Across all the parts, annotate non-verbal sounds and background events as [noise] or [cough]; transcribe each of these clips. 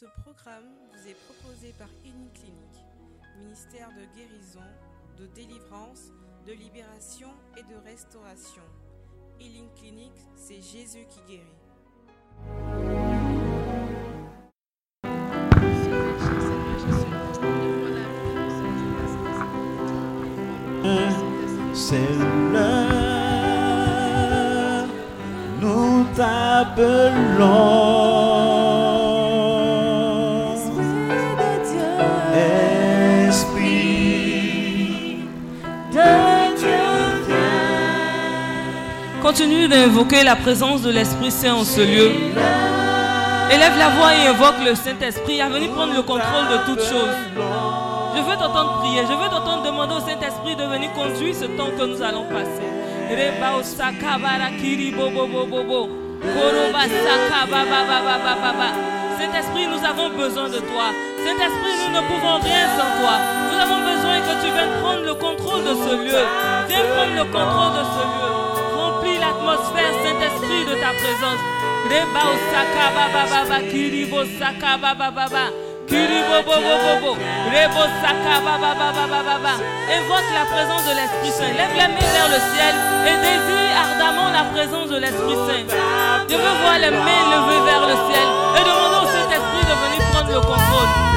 Ce programme vous est proposé par Clinique, ministère de guérison, de délivrance, de libération et de restauration. Healing Clinic, c'est Jésus qui guérit. C'est nous t'appelons. Continue d'invoquer la présence de l'Esprit Saint en ce lieu. Élève la voix et invoque le Saint-Esprit à venir prendre le contrôle de toutes choses. Je veux t'entendre prier, je veux t'entendre demander au Saint-Esprit de venir conduire ce temps que nous allons passer. Saint-Esprit, nous avons besoin de toi. Saint-Esprit, nous ne pouvons rien sans toi. Nous avons besoin que tu viennes prendre le contrôle de ce lieu. Viens prendre le contrôle de ce lieu. L'atmosphère, Saint-Esprit, de ta présence. Reba osaka ba ba ba ba kiri bo saka ba ba ba ba. Kiri bo bo bo bo bo. Rebo saka ba ba ba ba ba ba ba. Invoque la présence de l'Esprit Saint. Lève la main vers le ciel et désire ardemment la présence de l'Esprit Saint. Je veux voir les mains levées vers le ciel et demander au Saint-Esprit de venir prendre le contrôle.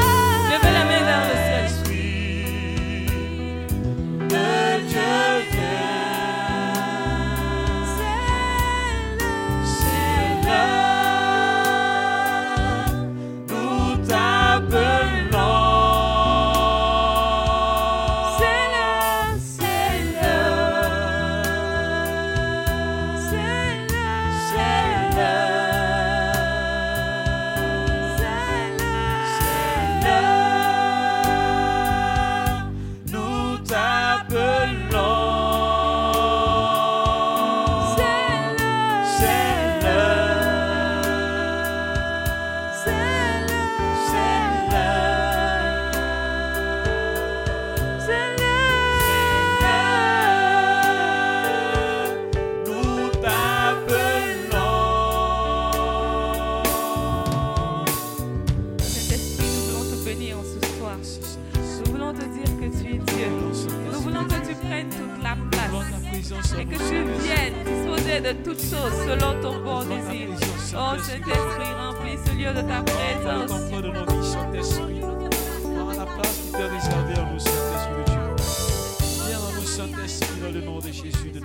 Ta présence. contrôle de nos vies, Saint-Esprit. Prends la place qui t'est réservée à nous, Saint-Esprit de Dieu. Viens en nous, Saint-Esprit, dans le nom de Jésus de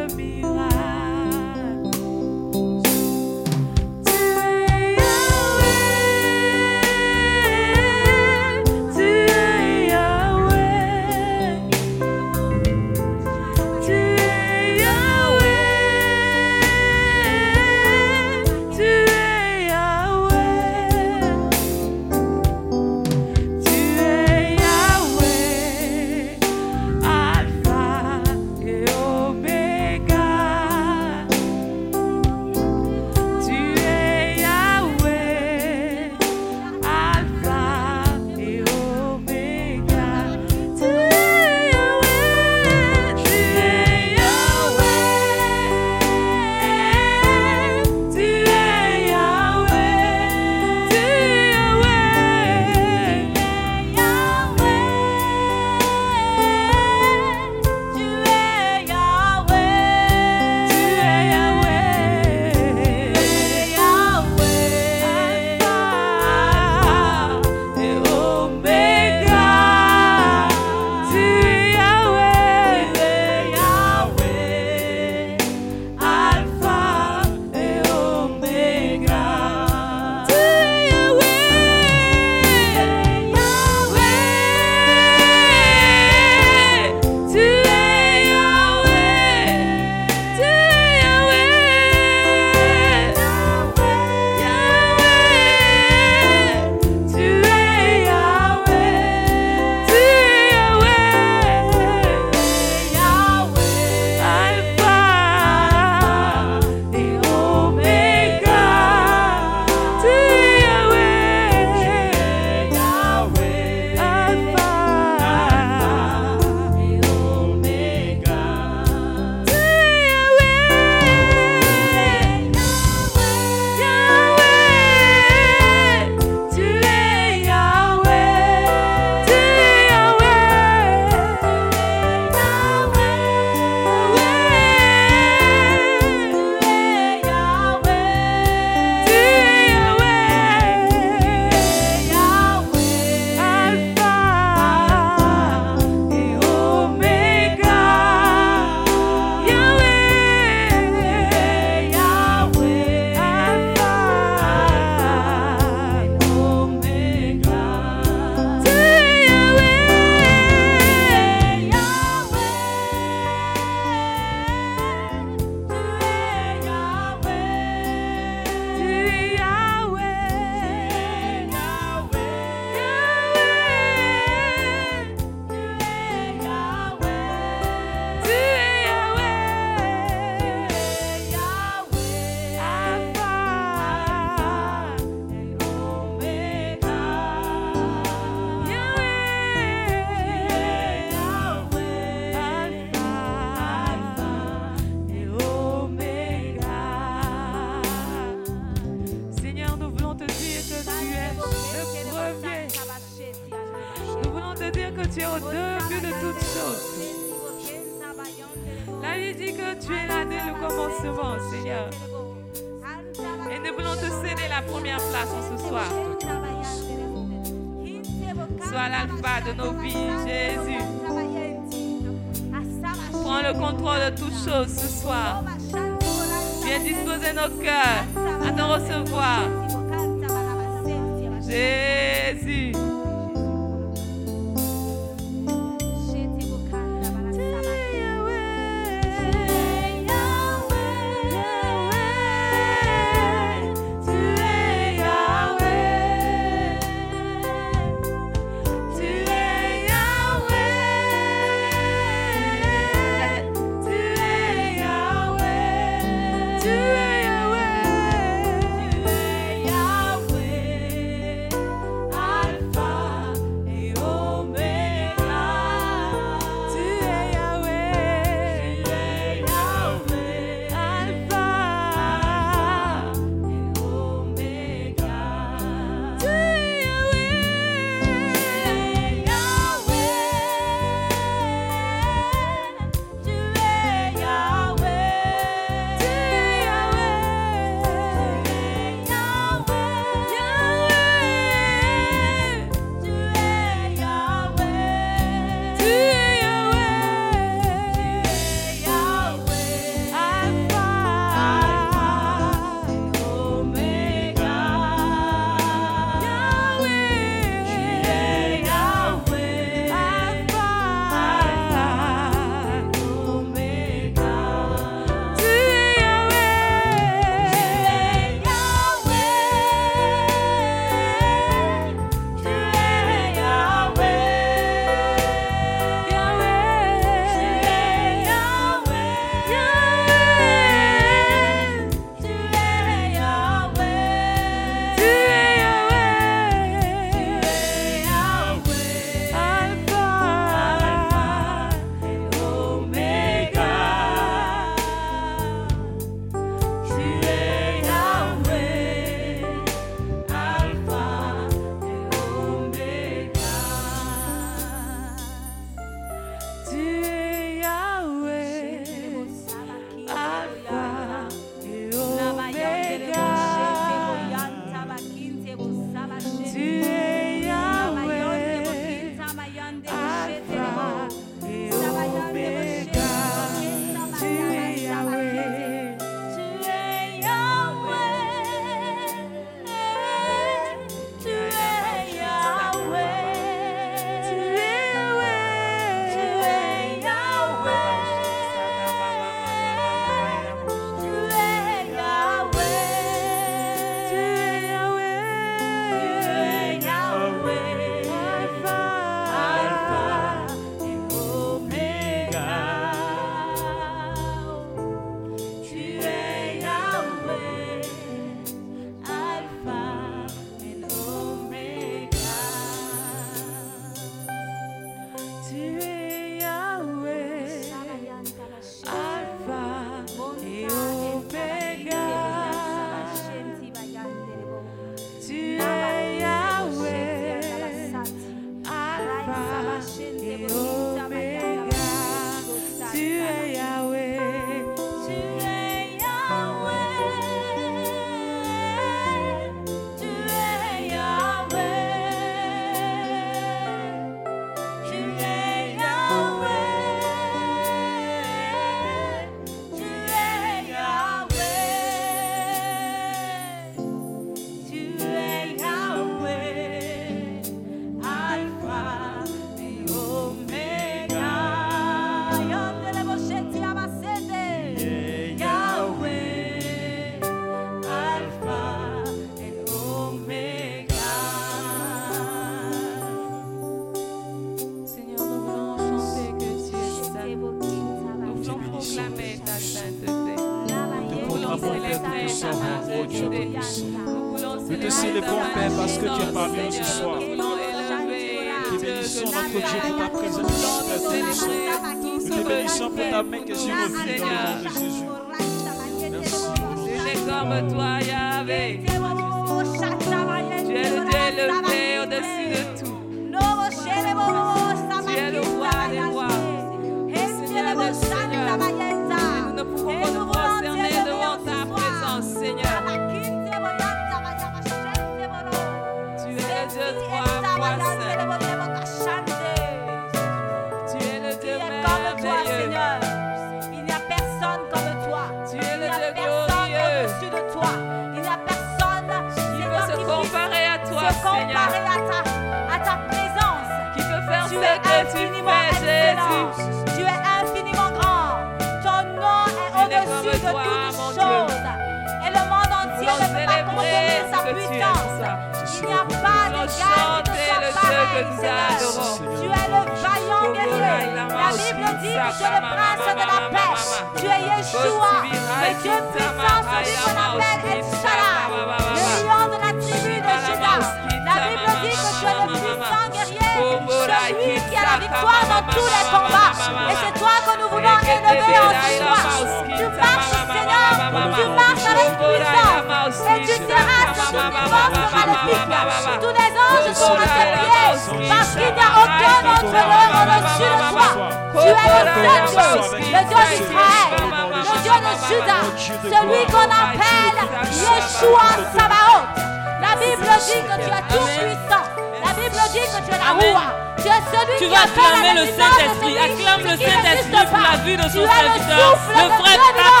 dit que tu es tout puissant. La Bible dit que tu es la roue. Tu es celui Tu qui vas acclamer le Saint-Esprit. Acclame le Saint-Esprit pour la vie de son serviteur, le frère Pascal.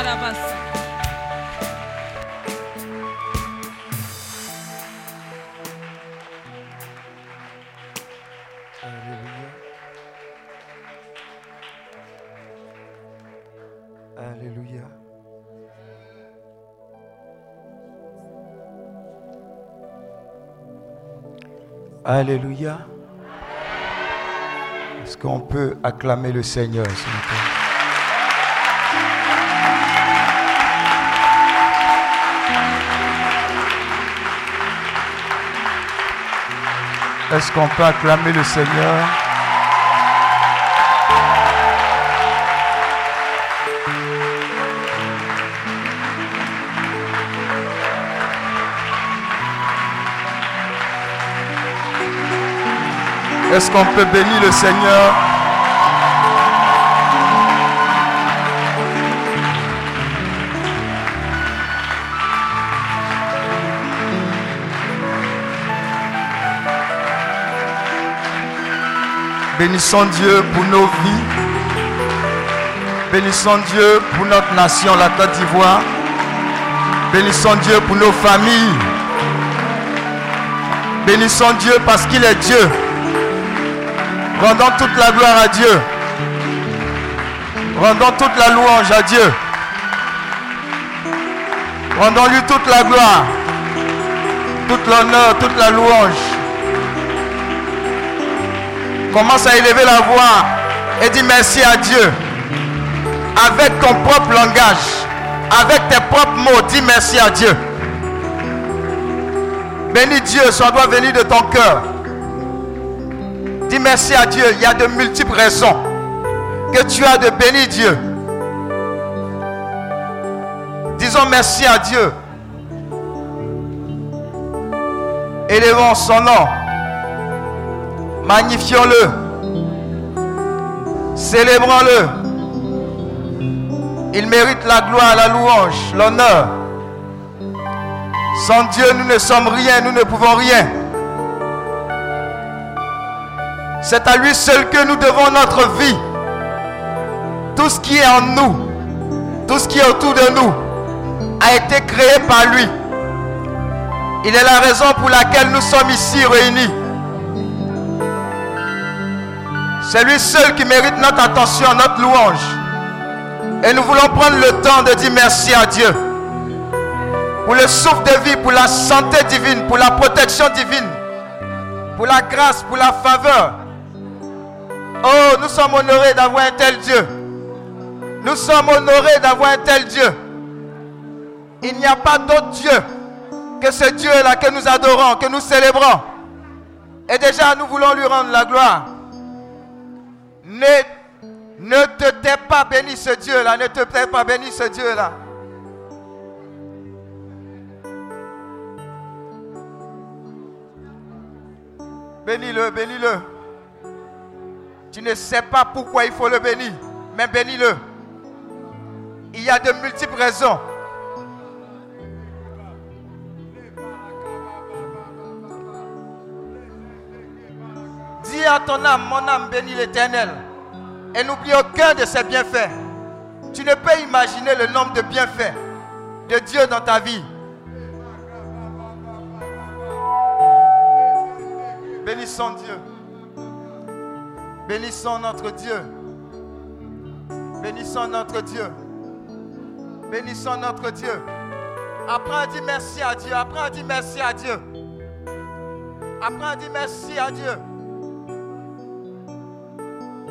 Alabas. Alléluia. Alléluia. Est-ce qu'on peut acclamer le Seigneur vous plaît? Est-ce qu'on peut acclamer le Seigneur? Est-ce qu'on peut bénir le Seigneur? Bénissons Dieu pour nos vies. Bénissons Dieu pour notre nation, la Côte d'Ivoire. Bénissons Dieu pour nos familles. Bénissons Dieu parce qu'il est Dieu. Rendons toute la gloire à Dieu. Rendons toute la louange à Dieu. Rendons-lui toute la gloire, toute l'honneur, toute la louange. Commence à élever la voix et dis merci à Dieu. Avec ton propre langage, avec tes propres mots, dis merci à Dieu. Bénis Dieu, ça doit venir de ton cœur. Merci à Dieu. Il y a de multiples raisons que tu as de bénir Dieu. Disons merci à Dieu. Élevons son nom. Magnifions-le. Célébrons-le. Il mérite la gloire, la louange, l'honneur. Sans Dieu, nous ne sommes rien, nous ne pouvons rien. C'est à lui seul que nous devons notre vie. Tout ce qui est en nous, tout ce qui est autour de nous, a été créé par lui. Il est la raison pour laquelle nous sommes ici réunis. C'est lui seul qui mérite notre attention, notre louange. Et nous voulons prendre le temps de dire merci à Dieu. Pour le souffle de vie, pour la santé divine, pour la protection divine, pour la grâce, pour la faveur. Oh, nous sommes honorés d'avoir un tel Dieu. Nous sommes honorés d'avoir un tel Dieu. Il n'y a pas d'autre Dieu que ce Dieu-là que nous adorons, que nous célébrons. Et déjà, nous voulons lui rendre la gloire. Ne, ne te tais pas, bénis ce Dieu-là. Ne te tais pas, bénis ce Dieu-là. Bénis-le, bénis-le. Tu ne sais pas pourquoi il faut le bénir, mais bénis-le. Il y a de multiples raisons. Dis à ton âme, mon âme bénis l'Éternel. Et n'oublie aucun de ses bienfaits. Tu ne peux imaginer le nombre de bienfaits de Dieu dans ta vie. Bénissons Dieu. Bénissons notre Dieu. Bénissons notre Dieu. Bénissons notre Dieu. Apprends à dire merci à Dieu. Apprends à dire merci à Dieu. Apprends à dire merci à Dieu.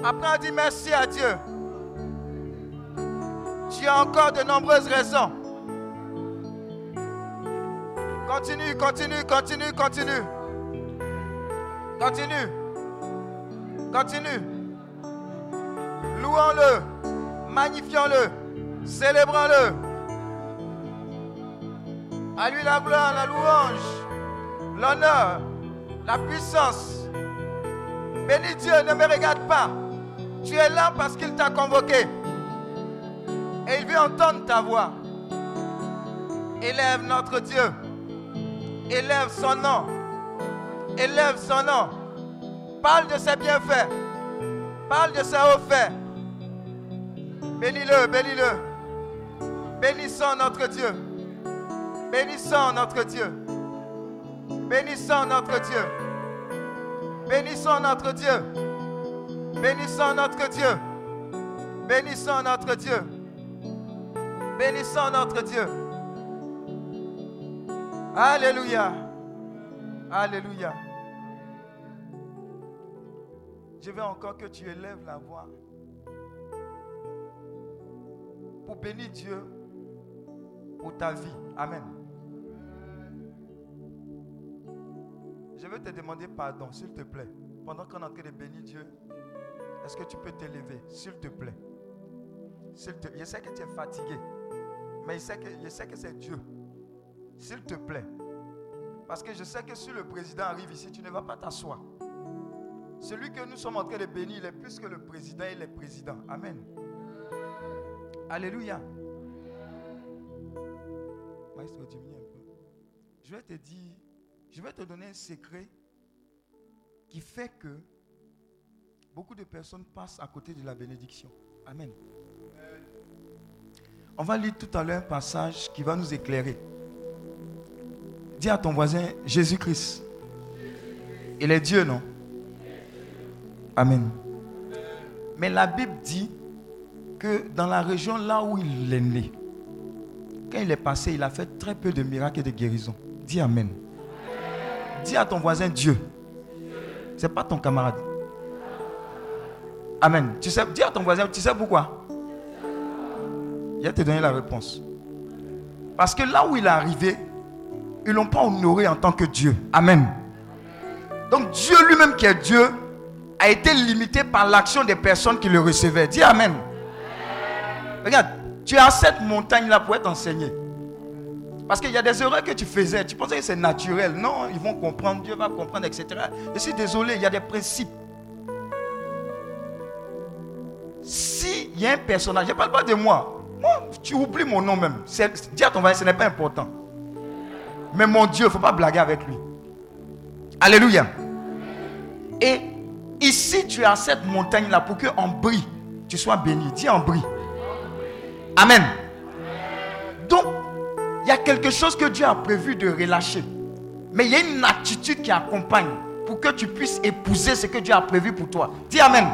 Apprends à dire merci à Dieu. Tu as encore de nombreuses raisons. Continue, continue, continue, continue. Continue. Continue. Louons-le. Magnifions-le. Célébrons-le. À lui la gloire, la louange, l'honneur, la puissance. Bénis Dieu, ne me regarde pas. Tu es là parce qu'il t'a convoqué. Et il veut entendre ta voix. Élève notre Dieu. Élève son nom. Élève son nom. Parle de ses bienfaits. Parle de ses hauts faits. Bénis-le, bénis-le. Bénissons notre Dieu. Bénissons notre Dieu. Bénissons notre Dieu. Bénissons notre Dieu. Bénissons notre Dieu. Bénissons notre Dieu. Bénissons notre Dieu. Alléluia. Alléluia. Je veux encore que tu élèves la voix pour bénir Dieu pour ta vie. Amen. Je veux te demander pardon, s'il te plaît. Pendant qu'on est en train de bénir Dieu, est-ce que tu peux t'élever, s'il te plaît? Je sais que tu es fatigué, mais je sais que, je sais que c'est Dieu. S'il te plaît. Parce que je sais que si le président arrive ici, tu ne vas pas t'asseoir. Celui que nous sommes en train de bénir, il est plus que le président, il est président. Amen. Alléluia. Je vais te dire, je vais te donner un secret qui fait que beaucoup de personnes passent à côté de la bénédiction. Amen. On va lire tout à l'heure un passage qui va nous éclairer. Dis à ton voisin, Jésus-Christ. Il est Dieu, non? Amen. Mais la Bible dit que dans la région là où il est né, quand il est passé, il a fait très peu de miracles et de guérisons. Dis Amen. Dis à ton voisin Dieu. Ce n'est pas ton camarade. Amen. Tu sais, dis à ton voisin, tu sais pourquoi? Il va te donner la réponse. Parce que là où il est arrivé, ils ne l'ont pas honoré en tant que Dieu. Amen. Donc Dieu lui-même qui est Dieu a été limité par l'action des personnes qui le recevaient. Dis Amen. Regarde, tu à cette montagne-là pour être enseigné. Parce qu'il y a des erreurs que tu faisais. Tu pensais que c'est naturel. Non, ils vont comprendre, Dieu va comprendre, etc. Je suis désolé, il y a des principes. S'il y a un personnage, je ne parle pas de moi. Moi, tu oublies mon nom même. Dis à ton voisin, ce n'est pas important. Mais mon Dieu, il ne faut pas blaguer avec lui. Alléluia. Et ici, tu à cette montagne-là pour qu'en brille, tu sois béni. Dis en brille. Amen. Donc, il y a quelque chose que Dieu a prévu de relâcher. Mais il y a une attitude qui accompagne pour que tu puisses épouser ce que Dieu a prévu pour toi. Dis Amen.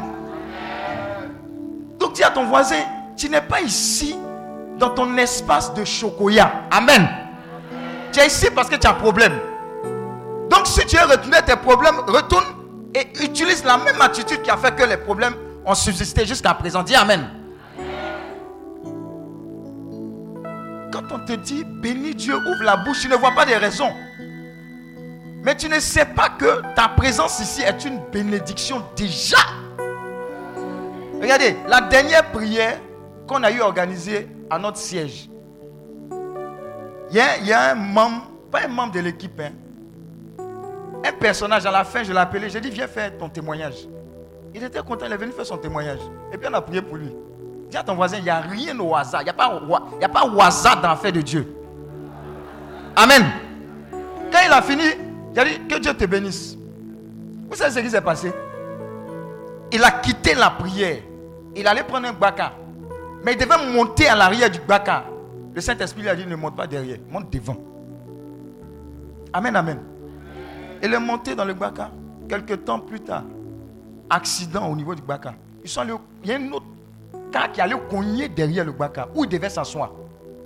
Donc dis à ton voisin, tu n'es pas ici dans ton espace de chocoya. Amen. Tu es ici parce que tu as un problème. Donc si tu es retenu tes problèmes, retourne et utilise la même attitude qui a fait que les problèmes ont subsisté jusqu'à présent. Dis Amen. Quand on te dit bénis Dieu, ouvre la bouche, tu ne vois pas des raisons. Mais tu ne sais pas que ta présence ici est une bénédiction déjà. Regardez, la dernière prière qu'on a eu organisée à notre siège. Il y, a, un membre, pas un membre de l'équipe, hein. Un personnage à la fin, je l'ai appelé, j'ai dit viens faire ton témoignage. Il était content, il est venu faire son témoignage. Et puis on a prié pour lui. Dis à ton voisin, il n'y a rien au hasard. Il n'y a, pas, au hasard dans l'affaire de Dieu. Amen. Quand il a fini, il a dit que Dieu te bénisse. Vous savez ce qui s'est passé? Il a quitté la prière. Il allait prendre un baka. Mais il devait monter à l'arrière du baka. Le Saint-Esprit lui a dit ne monte pas derrière, monte devant. Amen, amen. Il est monté dans le baka. Quelques temps plus tard, accident au niveau du baka. Ils sont allés, il y a un autre qui allait cogner derrière le baka où il devait s'asseoir.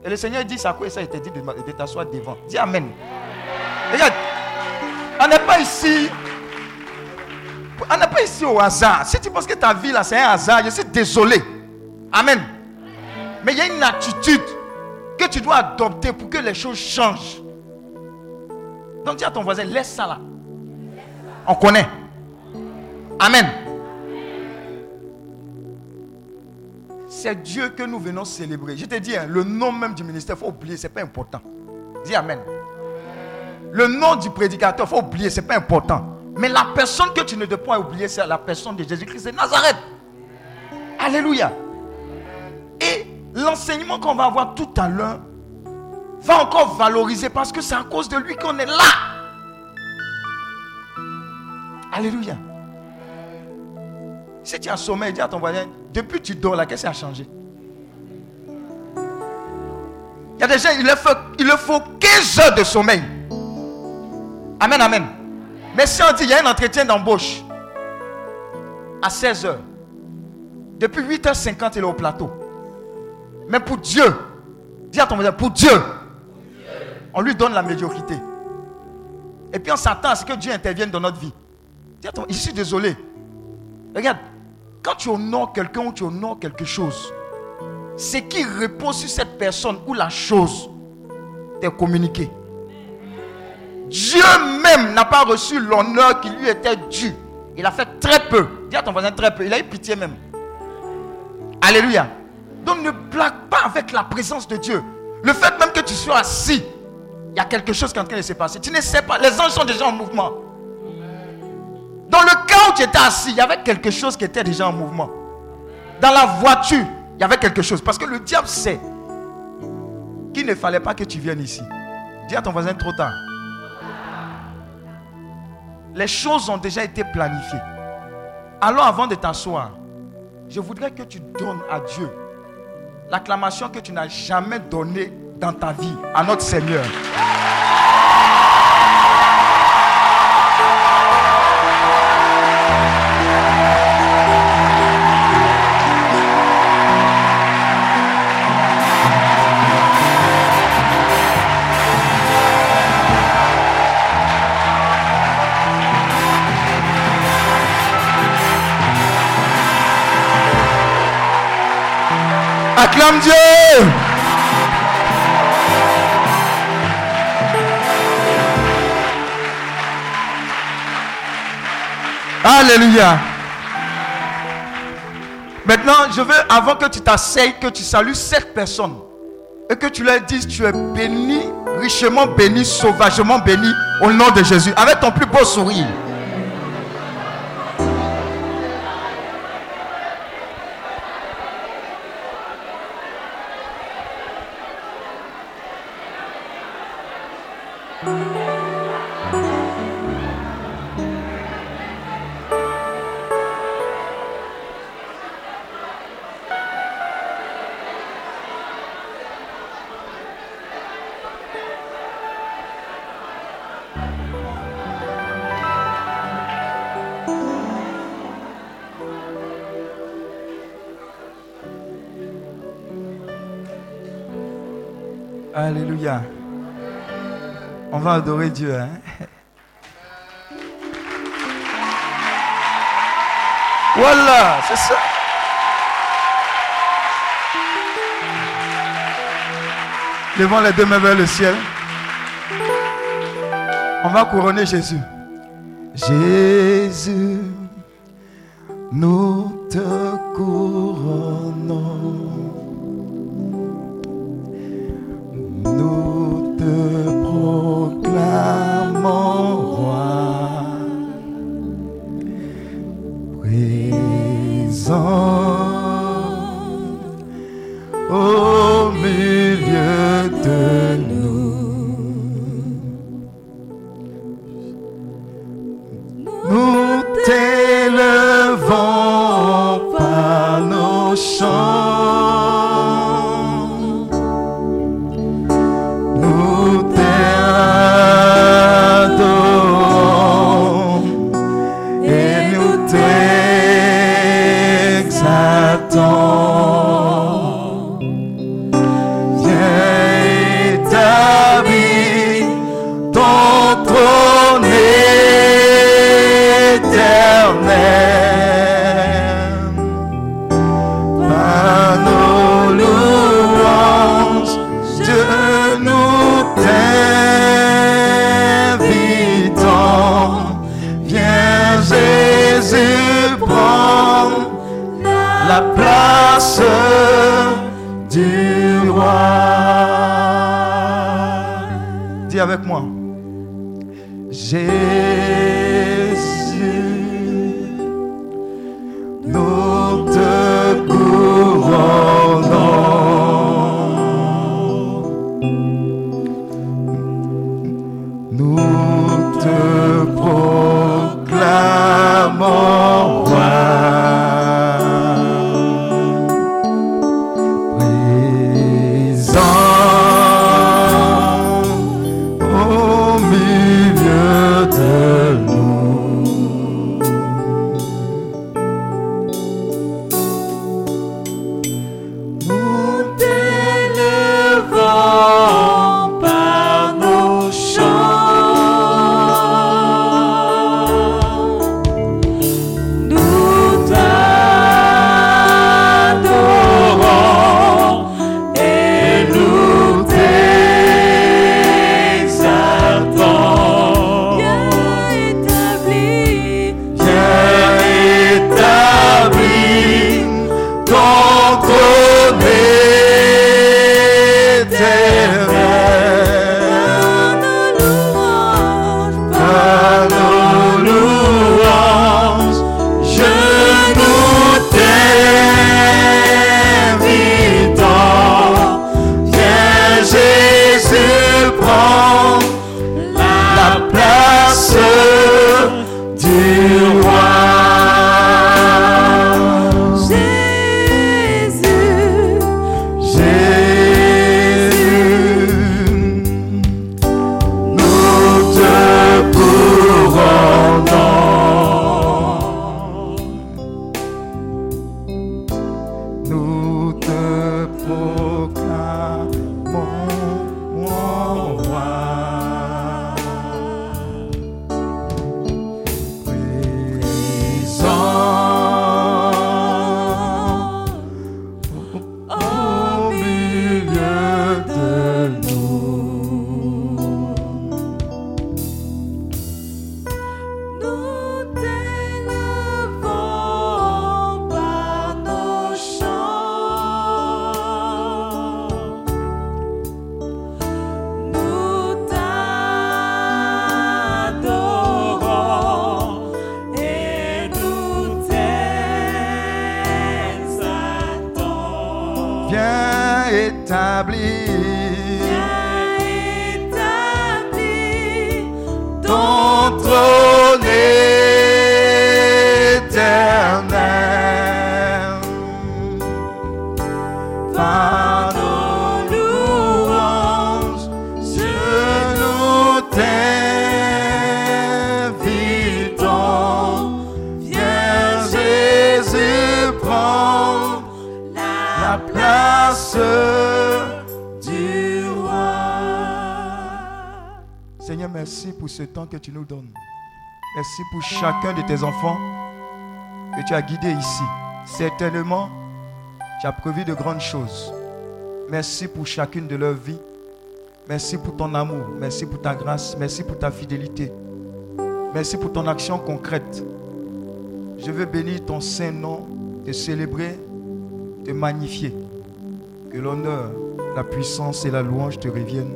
Et le Seigneur dit, ça quoi ça, il dit de t'asseoir devant. Dis Amen. Regarde, on n'est pas ici. On n'est pas ici au hasard. Si tu penses que ta vie là, c'est un hasard, je suis désolé. Amen. Mais il y a une attitude que tu dois adopter pour que les choses changent. Dis à ton voisin, laisse ça là. On connaît. Amen. C'est Dieu que nous venons célébrer. Je te dis, hein, le nom même du ministère, il faut oublier, ce n'est pas important. Dis Amen. Le nom du prédicateur, il faut oublier, ce n'est pas important. Mais la personne que tu ne dois pas oublier, c'est la personne de Jésus-Christ de Nazareth. Alléluia. Et l'enseignement qu'on va avoir tout à l'heure va encore valoriser parce que c'est à cause de lui qu'on est là. Alléluia. Si tu as sommeil, dis à ton voisin, depuis tu dors là, qu'est-ce qui a changé? Il y a des gens, il leur faut, il faut 15 heures de sommeil. Amen, amen. Mais si on dit, il y a un entretien d'embauche à 16 heures, depuis 8h50, il est au plateau. Mais pour Dieu, dis à ton voisin, pour Dieu, on lui donne la médiocrité. Et puis on s'attend à ce que Dieu intervienne dans notre vie. Je suis désolé. Regarde, quand tu honores quelqu'un ou tu honores quelque chose, ce qui repose sur cette personne ou la chose t'est communiqué. Dieu même n'a pas reçu l'honneur qui lui était dû. Il a fait très peu. Dis à ton voisin très peu. Il a eu pitié même. Alléluia. Donc ne blague pas avec la présence de Dieu. Le fait même que tu sois assis, il y a quelque chose qui est en train de se passer. Tu ne sais pas. Les anges sont déjà en mouvement. Dans le cas où tu étais assis, il y avait quelque chose qui était déjà en mouvement. Dans la voiture, il y avait quelque chose. Parce que le diable sait qu'il ne fallait pas que tu viennes ici. Dis à ton voisin trop tard. Les choses ont déjà été planifiées. Alors avant de t'asseoir, je voudrais que tu donnes à Dieu l'acclamation que tu n'as jamais donnée dans ta vie à notre Seigneur. Acclame Dieu. Alléluia. Maintenant, je veux, avant que tu t'asseyes, que tu salues cette personne et que tu leur dises, tu es béni, richement béni, sauvagement béni, au nom de Jésus, avec ton plus beau sourire. Va adorer Dieu. Hein? Voilà, c'est ça. Levons les deux mains vers le ciel. On va couronner Jésus. Jésus, nous te couronnons. Jésus, que tu nous donnes. Merci pour chacun de tes enfants que tu as guidés ici. Certainement, tu as prévu de grandes choses. Merci pour chacune de leurs vies. Merci pour ton amour. Merci pour ta grâce. Merci pour ta fidélité. Merci pour ton action concrète. Je veux bénir ton saint nom, te célébrer, te magnifier. Que l'honneur, la puissance et la louange te reviennent.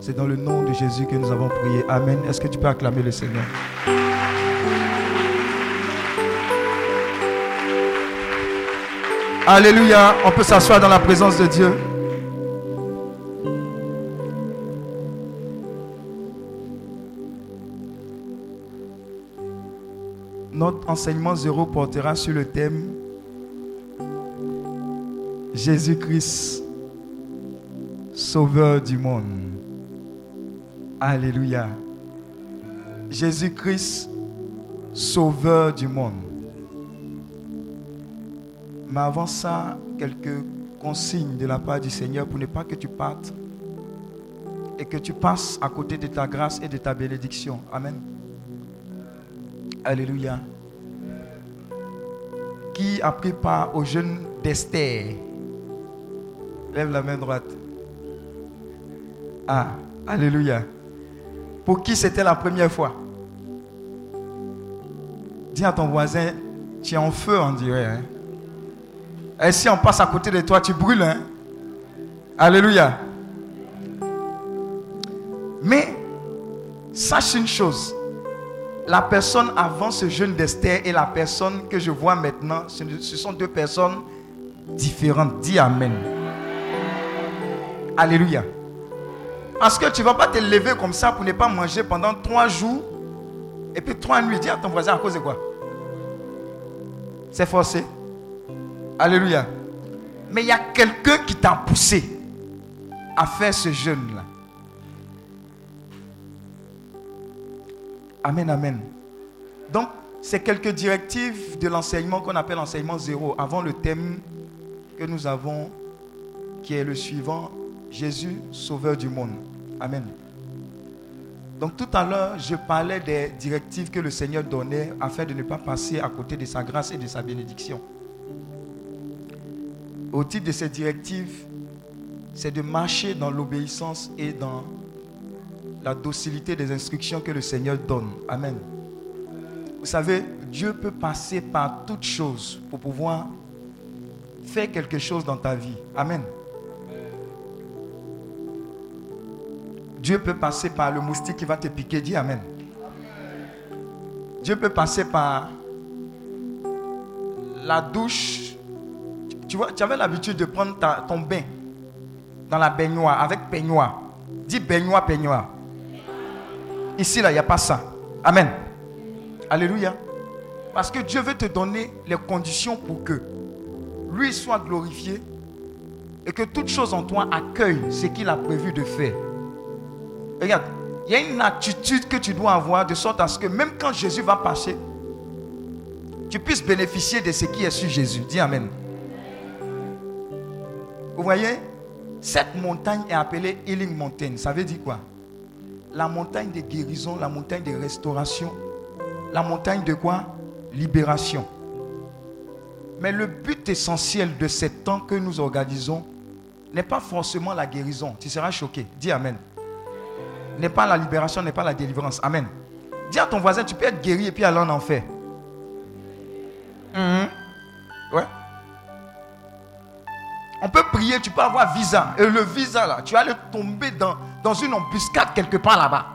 C'est dans le nom de Jésus que nous avons prié. Amen. Est-ce que tu peux acclamer le Seigneur? Alléluia. On peut s'asseoir dans la présence de Dieu. Notre enseignement zéro portera sur le thème Jésus-Christ, Sauveur du monde. Alléluia. Jésus-Christ, Sauveur du monde. Mais avant ça, quelques consignes de la part du Seigneur pour ne pas que tu partes et que tu passes à côté de ta grâce et de ta bénédiction. Amen. Alléluia. Qui a pris part au jeûne d'Esther? Lève la main droite. Ah, Alléluia. Pour qui c'était la première fois Dis à ton voisin, tu es en feu, on dirait. hein. Et si on passe à côté de toi, tu brûles. hein. Alléluia. Mais sache une chose. La personne avant ce jeûne d'Esther et la personne que je vois maintenant, ce sont deux personnes différentes. Dis Amen. Alléluia. Parce que tu ne vas pas te lever comme ça pour ne pas manger pendant trois jours et puis trois nuits. Dis à ton voisin à cause de quoi? C'est forcé. Alléluia. Mais il y a quelqu'un qui t'a poussé à faire ce jeûne-là. Amen, amen. Donc, c'est quelques directives de l'enseignement qu'on appelle enseignement zéro, avant le thème que nous avons, qui est le suivant, Jésus, sauveur du monde. Amen. Donc tout à l'heure, je parlais des directives que le Seigneur donnait afin de ne pas passer à côté de sa grâce et de sa bénédiction. Au titre de ces directives, c'est de marcher dans l'obéissance et dans la docilité des instructions que le Seigneur donne. Amen. Vous savez, Dieu peut passer par toutes choses pour pouvoir faire quelque chose dans ta vie. Amen. Dieu peut passer par le moustique qui va te piquer. Dis Amen. Dieu peut passer par la douche. Tu vois, tu avais l'habitude de prendre ton bain dans la baignoire avec peignoir. Dis baignoire, peignoir. Ici, là, il n'y a pas ça. Amen. Alléluia. Parce que Dieu veut te donner les conditions pour que lui soit glorifié et que toute chose en toi accueille ce qu'il a prévu de faire. Regarde, il y a une attitude que tu dois avoir de sorte à ce que même quand Jésus va passer, tu puisses bénéficier de ce qui est sur Jésus. Dis Amen. Vous voyez, cette montagne est appelée Healing Mountain. Ça veut dire quoi? La montagne de guérison, la montagne de restauration, la montagne de quoi? Libération. Mais le but essentiel de ces temps que nous organisons n'est pas forcément la guérison. Tu seras choqué. Dis Amen. N'est pas la libération, n'est pas la délivrance. Amen. Dis à ton voisin, tu peux être guéri et puis aller en enfer. Mhm. Ouais. On peut prier, tu peux avoir visa. Et le visa là, tu vas tomber dans, dans une embuscade quelque part là-bas.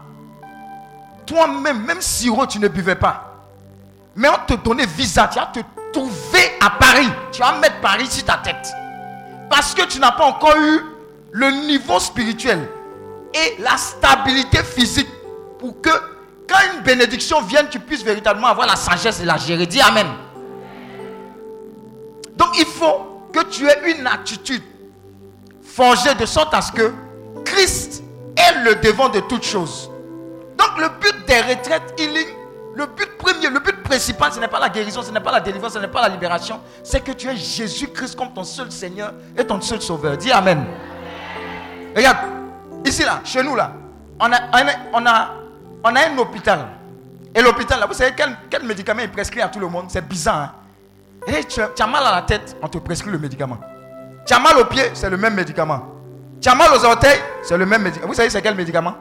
Toi-même, même sirop, tu ne buvais pas. Mais on te donnait visa, tu vas te trouver à Paris. Tu vas mettre Paris sur ta tête. Parce que tu n'as pas encore eu le niveau spirituel et la stabilité physique pour que quand une bénédiction vienne, tu puisses véritablement avoir la sagesse et la gérer. Dis Amen. Donc il faut que tu aies une attitude forgée de sorte à ce que Christ est le devant de toutes choses. Donc le but des retraites healing, le but premier, le but principal, ce n'est pas la guérison, ce n'est pas la délivrance, ce n'est pas la libération, c'est que tu aies Jésus-Christ comme ton seul Seigneur et ton seul Sauveur. Dis Amen. Regarde, ici là, chez nous là, on a, on a, on a, un hôpital. Et l'hôpital là, vous savez quel, quel médicament est prescrit à tout le monde? C'est bizarre. Hein? Et tu, as- mal à la tête, on te prescrit le médicament. Tu as mal aux pieds, c'est le même médicament. Tu as mal aux orteils, c'est le même médicament. Vous savez c'est quel médicament?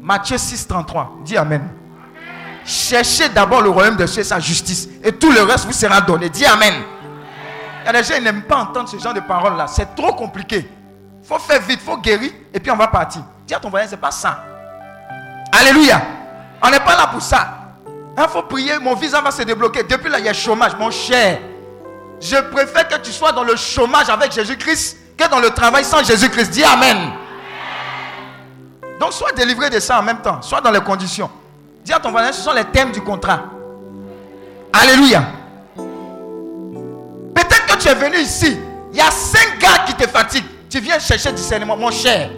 Matthieu 6, 33. Dis Amen. Cherchez d'abord le royaume de Dieu et sa justice. Et tout le reste vous sera donné. Dis Amen. Il y a des gens qui n'aiment pas entendre ce genre de paroles là. C'est trop compliqué. Faut faire vite, faut guérir et puis on va partir. Dis à ton voisin, c'est pas ça. Alléluia. On n'est pas là pour ça. Il faut prier, mon visa va se débloquer. Depuis là, il y a chômage, mon cher. Je préfère que tu sois dans le chômage avec Jésus-Christ que dans le travail sans Jésus-Christ. Dis Amen. Donc, sois délivré de ça en même temps. Sois dans les conditions. Dis à ton voisin, ce sont les thèmes du contrat. Alléluia. Peut-être que tu es venu ici. Il y a cinq gars qui te fatiguent. Tu viens chercher discernement, mon cher.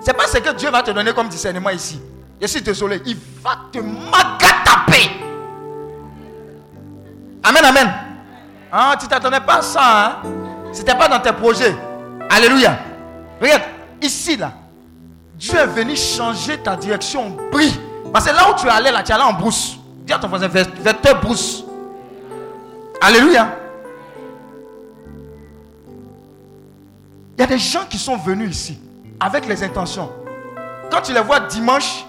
C'est pas ce que Dieu va te donner comme discernement ici. Je suis désolé. Il va te magataper. Amen, amen. Ah, tu t'attendais pas à ça. Hein? C'était pas dans tes projets. Alléluia. Regarde, ici là, Dieu est venu changer ta direction en bris. Parce que là où tu allais là, tu allais en brousse. Dis à ton voisin, vers, vers tes brousses. Alléluia. Il y a des gens qui sont venus ici avec les intentions. Quand tu les vois dimanche,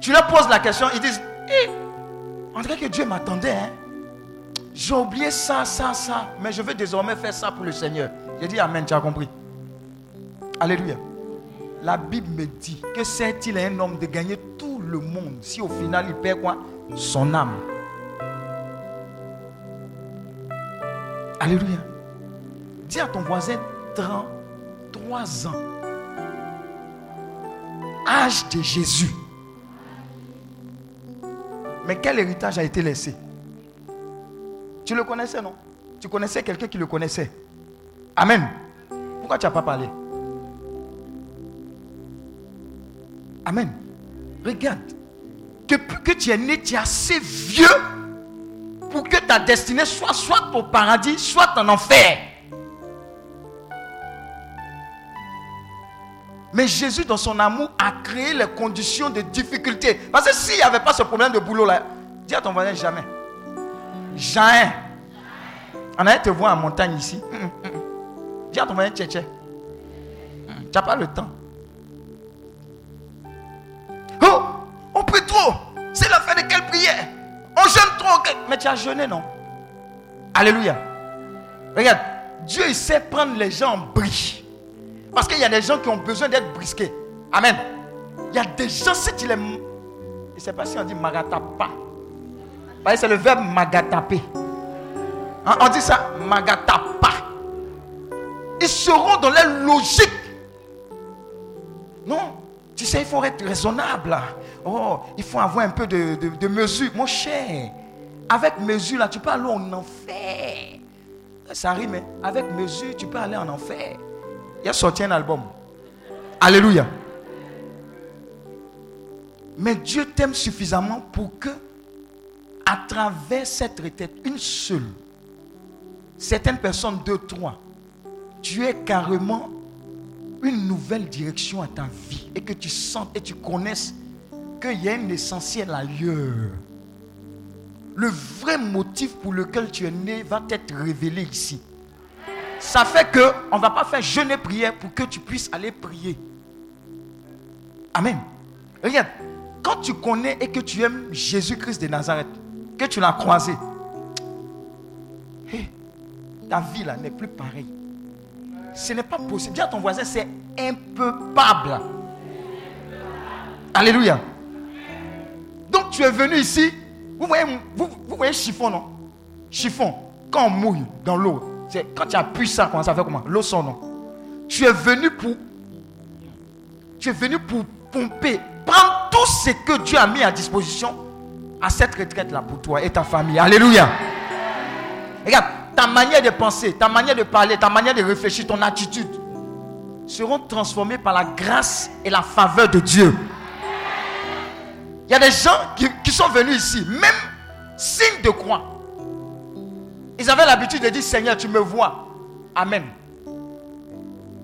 tu leur poses la question, ils disent, Eh, on dirait que Dieu m'attendait. Hein? J'ai oublié ça, ça, ça, mais je veux désormais faire ça pour le Seigneur. J'ai dit Amen, tu as compris. Alléluia. La Bible me dit que sert-il à un homme de gagner tout le monde si au final il perd quoi? Son âme. Alléluia. Dis à ton voisin 33 ans. Âge de Jésus. Mais quel héritage a été laissé? Tu le connaissais, non? Tu connaissais quelqu'un qui le connaissait. Amen. Pourquoi tu n'as pas parlé? Amen. Regarde. Depuis que tu es né, tu es assez vieux pour que ta destinée soit soit au paradis, soit en enfer. Mais Jésus, dans son amour, a créé les conditions de difficulté. Parce que s'il n'y avait pas ce problème de boulot là, dis à ton voisin jamais. Jamais. On allait te voir en montagne ici. Hum, hum, hum. Dis à ton voisin, tchè, tchè. Tu n'as pas le temps. Oh, on prie trop. C'est la fin de quelle prière? On jeûne trop. Mais tu as jeûné, non? Alléluia. Regarde, Dieu sait prendre les gens en bris. Parce qu'il y a des gens qui ont besoin d'être brisqués. Amen. Il y a des gens, si tu les. Je ne sais pas si on dit magatapa. C'est le verbe magataper. Hein, On dit ça, magatapa. Ils seront dans leur logique. Non, tu sais, il faut être raisonnable. Oh, il faut avoir un peu de, de- mesure. Mon cher, avec mesure, là, tu peux aller en enfer. Ça rime, hein. avec mesure, tu peux aller en enfer. Il a sorti un album. Alléluia. Mais Dieu t'aime suffisamment pour que, à travers cette retraite, une seule, certaines personnes, deux, trois, tu aies carrément une nouvelle direction à ta vie et que tu sentes et tu connaisses qu'il y a un essentiel ailleurs. Le vrai motif pour lequel tu es né va t'être révélé ici. Ça fait que on va pas faire jeûne et prière pour que tu puisses aller prier. Amen. Regarde, quand tu connais et que tu aimes Jésus-Christ de Nazareth, que tu l'as croisé, ta vie là n'est plus pareille. Ce n'est pas possible. Dis à ton voisin, c'est impeupable. Alléluia. Donc tu es venu ici. Vous voyez, vous, voyez chiffon, non? Chiffon. Quand on mouille dans l'eau, quand tu appuies ça, comment ça fait comment? L'eau sort, non? Tu es venu pour. Tu es venu pour pomper, prendre tout ce que Dieu a mis à disposition à cette retraite-là pour toi et ta famille. Alléluia. Regarde, ta manière de penser, ta manière de parler, ta manière de réfléchir, ton attitude seront transformées par la grâce et la faveur de Dieu. Il y a des gens qui, qui sont venus ici, même signe de croix. Ils avaient l'habitude de dire Seigneur, tu me vois. Amen.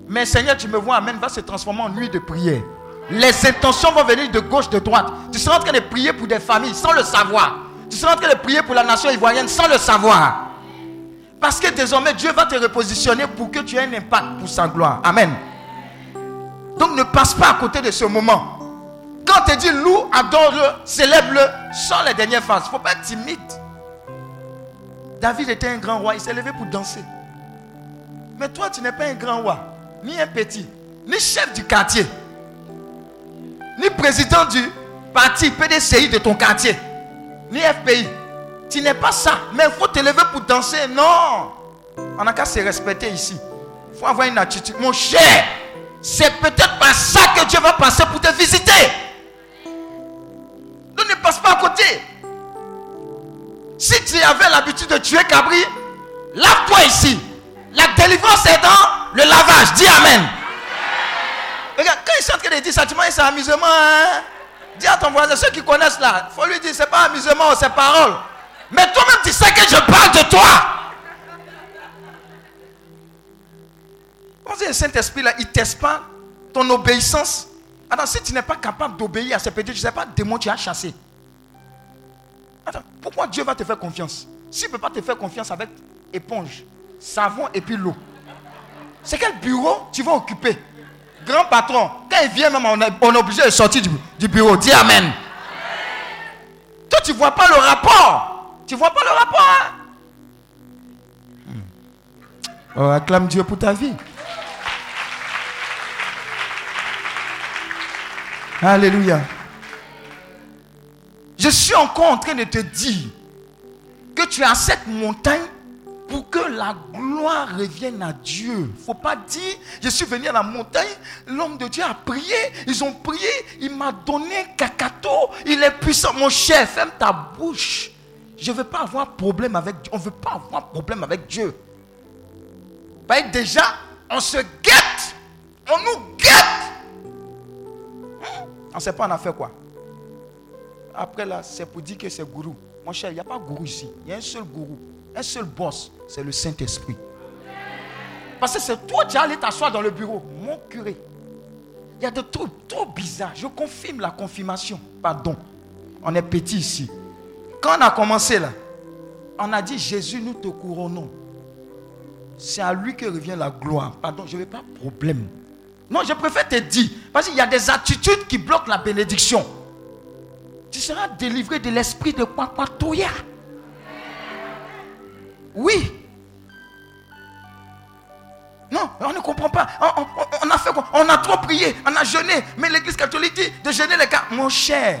Mais Seigneur, tu me vois, Amen, va se transformer en nuit de prière. Les intentions vont venir de gauche, de droite. Tu seras en train de prier pour des familles sans le savoir. Tu seras en train de prier pour la nation ivoirienne sans le savoir. Parce que désormais, Dieu va te repositionner pour que tu aies un impact pour sa gloire. Amen. Donc ne passe pas à côté de ce moment. Quand te dit loue, adore-le, célèbre-le, sans les dernières phases. Il ne faut pas être timide. David était un grand roi, il s'est levé pour danser. Mais toi, tu n'es pas un grand roi, ni un petit, ni chef du quartier, ni président du parti PDCI de ton quartier, ni FPI. Tu n'es pas ça, mais il faut te lever pour danser. Non, on n'a qu'à se respecter ici. Il faut avoir une attitude. Mon cher, c'est peut-être pas ça que Dieu va passer pour te visiter. Donc ne passe pas à côté. Si tu avais l'habitude de tuer Cabri, lave-toi ici. La délivrance est dans le lavage. Dis Amen. Regarde, quand ils sont en train de dire ça, tu vois, c'est amusement. Hein? Dis à ton voisin, ceux qui connaissent là, il faut lui dire, c'est pas amusement, c'est parole. Mais toi-même, tu sais que je parle de toi. On le Saint-Esprit là, il teste pas ton obéissance. Attends, si tu n'es pas capable d'obéir à ces petits, je ne sais pas, démon tu as chassé. Attends, pourquoi Dieu va te faire confiance? S'il ne peut pas te faire confiance avec éponge, savon et puis l'eau, c'est quel bureau tu vas occuper? Grand patron, quand il vient même, on est, on est obligé de sortir du, bureau. Dis Amen. Toi, tu ne vois pas le rapport. Tu ne vois pas le rapport. hein? Hmm. Oh, acclame Dieu pour ta vie. Alléluia. Je suis encore en train de te dire que tu as cette montagne pour que la gloire revienne à Dieu. Il ne faut pas dire, je suis venu à la montagne, l'homme de Dieu a prié, ils ont prié, il m'a donné un cacato, il est puissant. Mon cher, ferme ta bouche. Je ne veux pas avoir problème avec Dieu. On ne veut pas avoir problème avec Dieu. Bah, déjà, on se guette. On nous guette. On ne sait pas on a fait quoi? Après là, c'est pour dire que c'est gourou. Mon cher, il n'y a pas gourou ici. Il y a un seul gourou, un seul boss, c'est le Saint-Esprit. Parce que c'est toi qui allé t'asseoir dans le bureau, mon curé. Il y a des trucs trop bizarres. Je confirme la confirmation. Pardon. On est petit ici. Quand on a commencé là, on a dit Jésus, nous te couronnons. C'est à lui que revient la gloire. Pardon, je veux pas problème. Non, je préfère te dire. Parce qu'il y a des attitudes qui bloquent la bénédiction tu seras délivré de l'esprit de Papatoya. Oui. Non, on ne comprend pas. On, a fait quoi? On a trop prié, on a jeûné. Mais l'église catholique dit de jeûner les 40. Mon cher,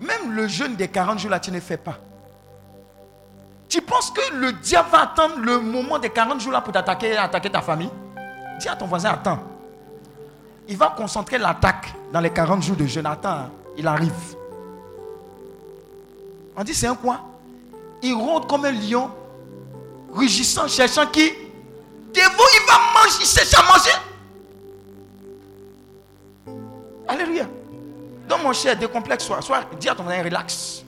même le jeûne des 40 jours là, tu ne fais pas. Tu penses que le diable va attendre le moment des 40 jours là pour t'attaquer attaquer ta famille? Dis à ton voisin, attends. Il va concentrer l'attaque dans les 40 jours de jeûne. Attends, hein. il arrive. On dit c'est un quoi Il rôde comme un lion, rugissant, cherchant qui? Dévot, il va manger, il cherche à manger. Alléluia. Donc mon cher, décomplexe, soit, soit dis à ton frère, relax.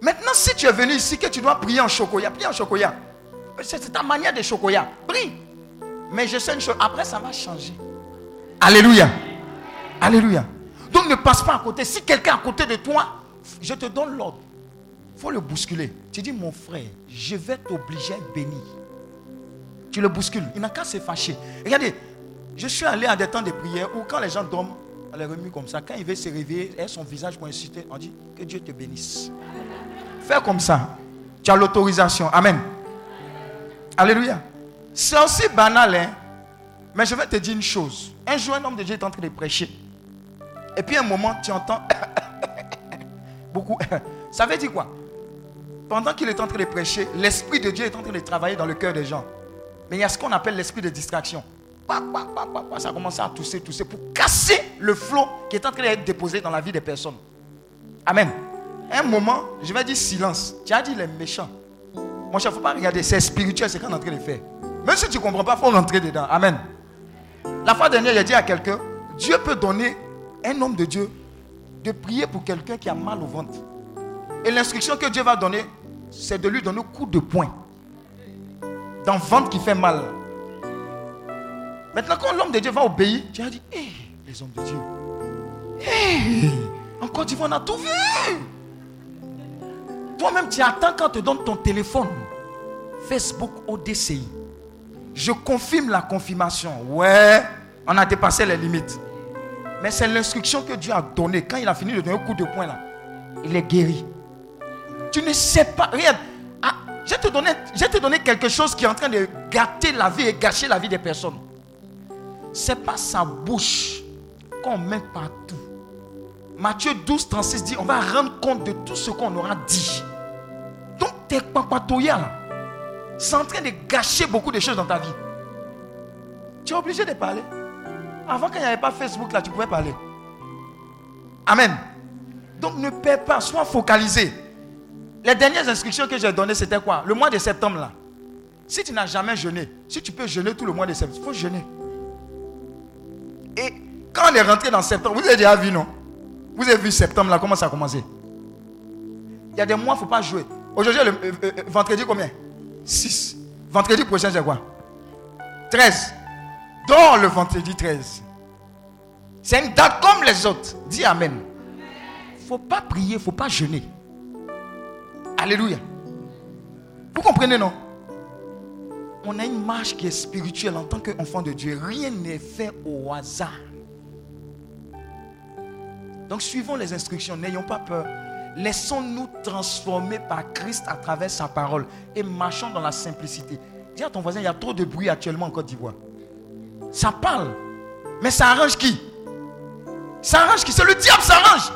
Maintenant, si tu es venu ici, que tu dois prier en chocolat, prie en chocolat. C'est ta manière de chocolat. Prie. Mais je sais une chose, après ça va changer. Alléluia. Alléluia. Donc ne passe pas à côté. Si quelqu'un à côté de toi, je te donne l'ordre. Il faut le bousculer. Tu dis, mon frère, je vais t'obliger à bénir. Tu le bouscules. Il n'a qu'à se fâcher. Regardez, je suis allé à des temps de prière où quand les gens dorment, on les remue comme ça. Quand il veut se réveiller, son visage pour inciter, on dit que Dieu te bénisse. Fais comme ça. Tu as l'autorisation. Amen. Alléluia. C'est aussi banal, hein? mais je vais te dire une chose. Un jour, un homme de Dieu est en train de prêcher. Et puis un moment, tu entends beaucoup. [laughs] Ça veut dire quoi? Pendant qu'il est en train de prêcher, l'Esprit de Dieu est en train de travailler dans le cœur des gens. Mais il y a ce qu'on appelle l'esprit de distraction. Ça a commencé à tousser, tousser pour casser le flot qui est en train d'être déposé dans la vie des personnes. Amen. Un moment, je vais dire silence. Tu as dit les méchants. Mon cher, il ne faut pas regarder. C'est spirituel ce qu'on est en train de faire. Même si tu ne comprends pas, il faut rentrer dedans. Amen. La fois dernière, j'ai dit à quelqu'un Dieu peut donner un homme de Dieu de prier pour quelqu'un qui a mal au ventre. Et l'instruction que Dieu va donner, c'est de lui donner coup de poing dans le ventre qui fait mal. Maintenant, quand l'homme de Dieu va obéir, tu as dit, hé, les hommes de Dieu, hé, en Côte d'Ivoire, on a tout vu. Toi-même, tu attends quand on te donne ton téléphone. Facebook ODCI. Je confirme la confirmation. Ouais, on a dépassé les limites. Mais c'est l'instruction que Dieu a donnée. Quand il a fini de donner un coup de poing là, il est guéri. Tu ne sais pas. Regarde, ah, je te donné, te donné quelque chose qui est en train de gâter la vie et gâcher la vie des personnes. Ce n'est pas sa bouche qu'on met partout. Matthieu 12, 36 dit on va rendre compte de tout ce qu'on aura dit. Donc, tes papatoya là, c'est en train de gâcher beaucoup de choses dans ta vie. Tu es obligé de parler. Avant, quand il n'y avait pas Facebook, là, tu pouvais parler. Amen. Donc ne perds pas, sois focalisé. Les dernières instructions que j'ai données, c'était quoi? Le mois de septembre, là. Si tu n'as jamais jeûné, si tu peux jeûner tout le mois de septembre, il faut jeûner. Et quand on est rentré dans septembre, vous avez déjà vu, non? Vous avez vu septembre, là, comment ça a commencé? Il y a des mois, il ne faut pas jouer. Aujourd'hui, le euh, euh, vendredi, combien? 6. Vendredi prochain, c'est quoi? 13 dans le vendredi 13. C'est une date comme les autres. Dis Amen. Faut pas prier, faut pas jeûner. Alléluia. Vous comprenez, non? On a une marche qui est spirituelle en tant qu'enfant de Dieu. Rien n'est fait au hasard. Donc suivons les instructions, n'ayons pas peur. Laissons-nous transformer par Christ à travers sa parole et marchons dans la simplicité. Dis à ton voisin, il y a trop de bruit actuellement en Côte d'Ivoire. Ça parle. Mais ça arrange qui? S'arrange qui? C'est le diable s'arrange.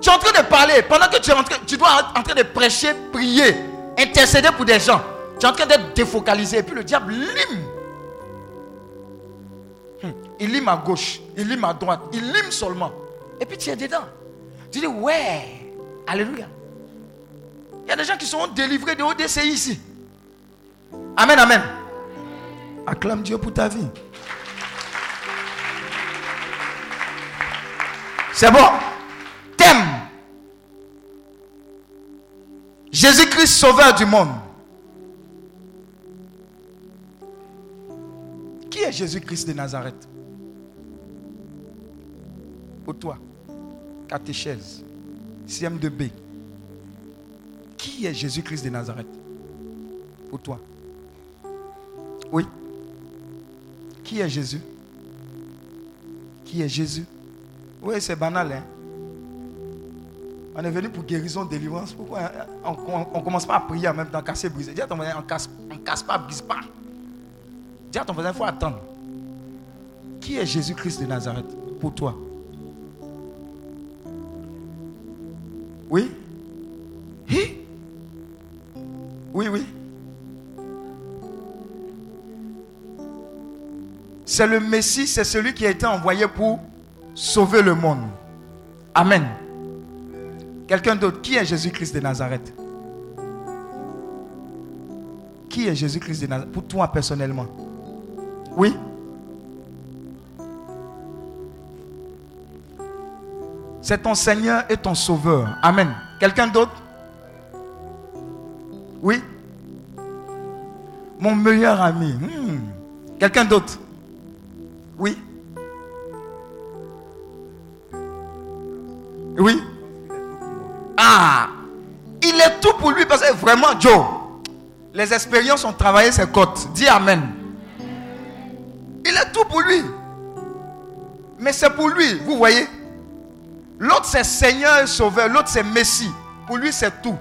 Tu es en train de parler. Pendant que tu es en train, tu dois être en train de prêcher, prier, intercéder pour des gens. Tu es en train d'être défocalisé. Et puis le diable lime. Hum, Il lime à gauche, il lime à droite, il lime seulement. Et puis tu es dedans. Tu dis, ouais, alléluia. Il y a des gens qui seront délivrés de ODCI ici. Amen, amen. Acclame Dieu pour ta vie. C'est bon. Thème. Jésus-Christ sauveur du monde. Qui est Jésus-Christ de Nazareth? Pour toi, catéchèse, CM2B. Qui est Jésus-Christ de Nazareth? Pour toi. Oui. Qui est Jésus? Qui est Jésus? Oui, c'est banal. Hein? On est venu pour guérison, délivrance. Pourquoi hein, on ne commence pas à prier en même temps, casser, briser Dis à ton voisin, on ne casse, pas, brise pas. Dis à ton voisin, il faut attendre. Qui est Jésus-Christ de Nazareth pour toi? Oui? Hi? Oui, oui. C'est le Messie, c'est celui qui a été envoyé pour sauver le monde. Amen. Quelqu'un d'autre, qui est Jésus-Christ de Nazareth? Qui est Jésus-Christ de Nazareth? Pour toi personnellement. Oui? C'est ton Seigneur et ton Sauveur. Amen. Quelqu'un d'autre? Oui? Mon meilleur ami. Hmm. Quelqu'un d'autre? Oui? Oui Ah Il est tout pour lui parce que vraiment, Joe, les expériences ont travaillé ses côtes. Dis Amen. Il est tout pour lui. Mais c'est pour lui, vous voyez. L'autre c'est Seigneur et Sauveur, l'autre c'est Messie. Pour lui c'est tout.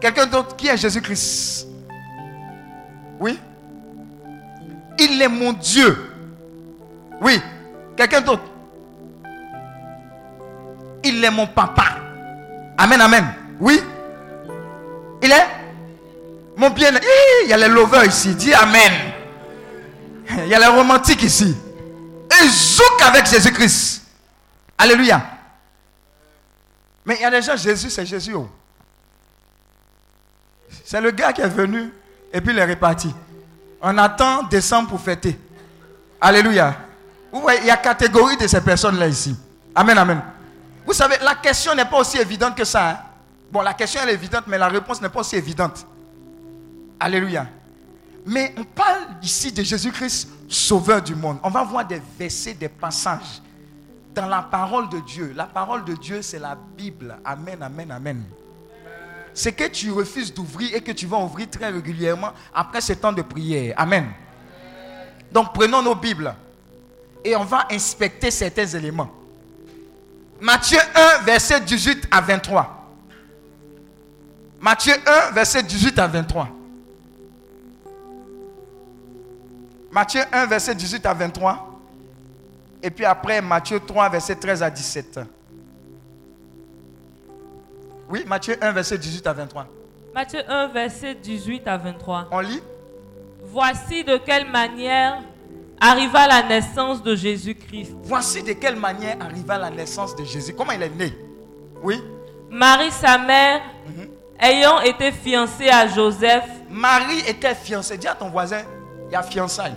Quelqu'un d'autre qui est Jésus-Christ Oui Il est mon Dieu. Oui. Quelqu'un d'autre Il est mon papa. Amen, amen. Oui Il est mon bien. Il y a les lovers ici. Dis Amen. Il y a les romantiques ici. Et zouk avec Jésus-Christ. Alléluia. Mais il y a des gens, Jésus, c'est Jésus. oh. C'est le gars qui est venu et puis il est reparti. On attend décembre pour fêter. Alléluia. Vous voyez, il y a catégorie de ces personnes-là ici. Amen, amen. Vous savez, la question n'est pas aussi évidente que ça. hein. Bon, la question est évidente, mais la réponse n'est pas aussi évidente. Alléluia. Mais on parle ici de Jésus-Christ, sauveur du monde. On va voir des versets, des passages dans la parole de Dieu. La parole de Dieu, c'est la Bible. Amen, amen, amen. C'est que tu refuses d'ouvrir et que tu vas ouvrir très régulièrement après ce temps de prière. Amen. Donc prenons nos Bibles et on va inspecter certains éléments. Matthieu 1, verset 18 à 23. Matthieu 1, verset 18 à 23. Matthieu 1, verset 18 à 23. Et puis après, Matthieu 3, verset 13 à 17. Oui, Matthieu 1, verset 18 à 23. Matthieu 1, verset 18 à 23. On lit Voici de quelle manière arriva la naissance de Jésus-Christ. Voici de quelle manière arriva la naissance de Jésus. Comment il est né? Oui. Marie, sa mère, Mhm. ayant été fiancée à Joseph, Marie était fiancée. Dis à ton voisin, il y a fiançailles.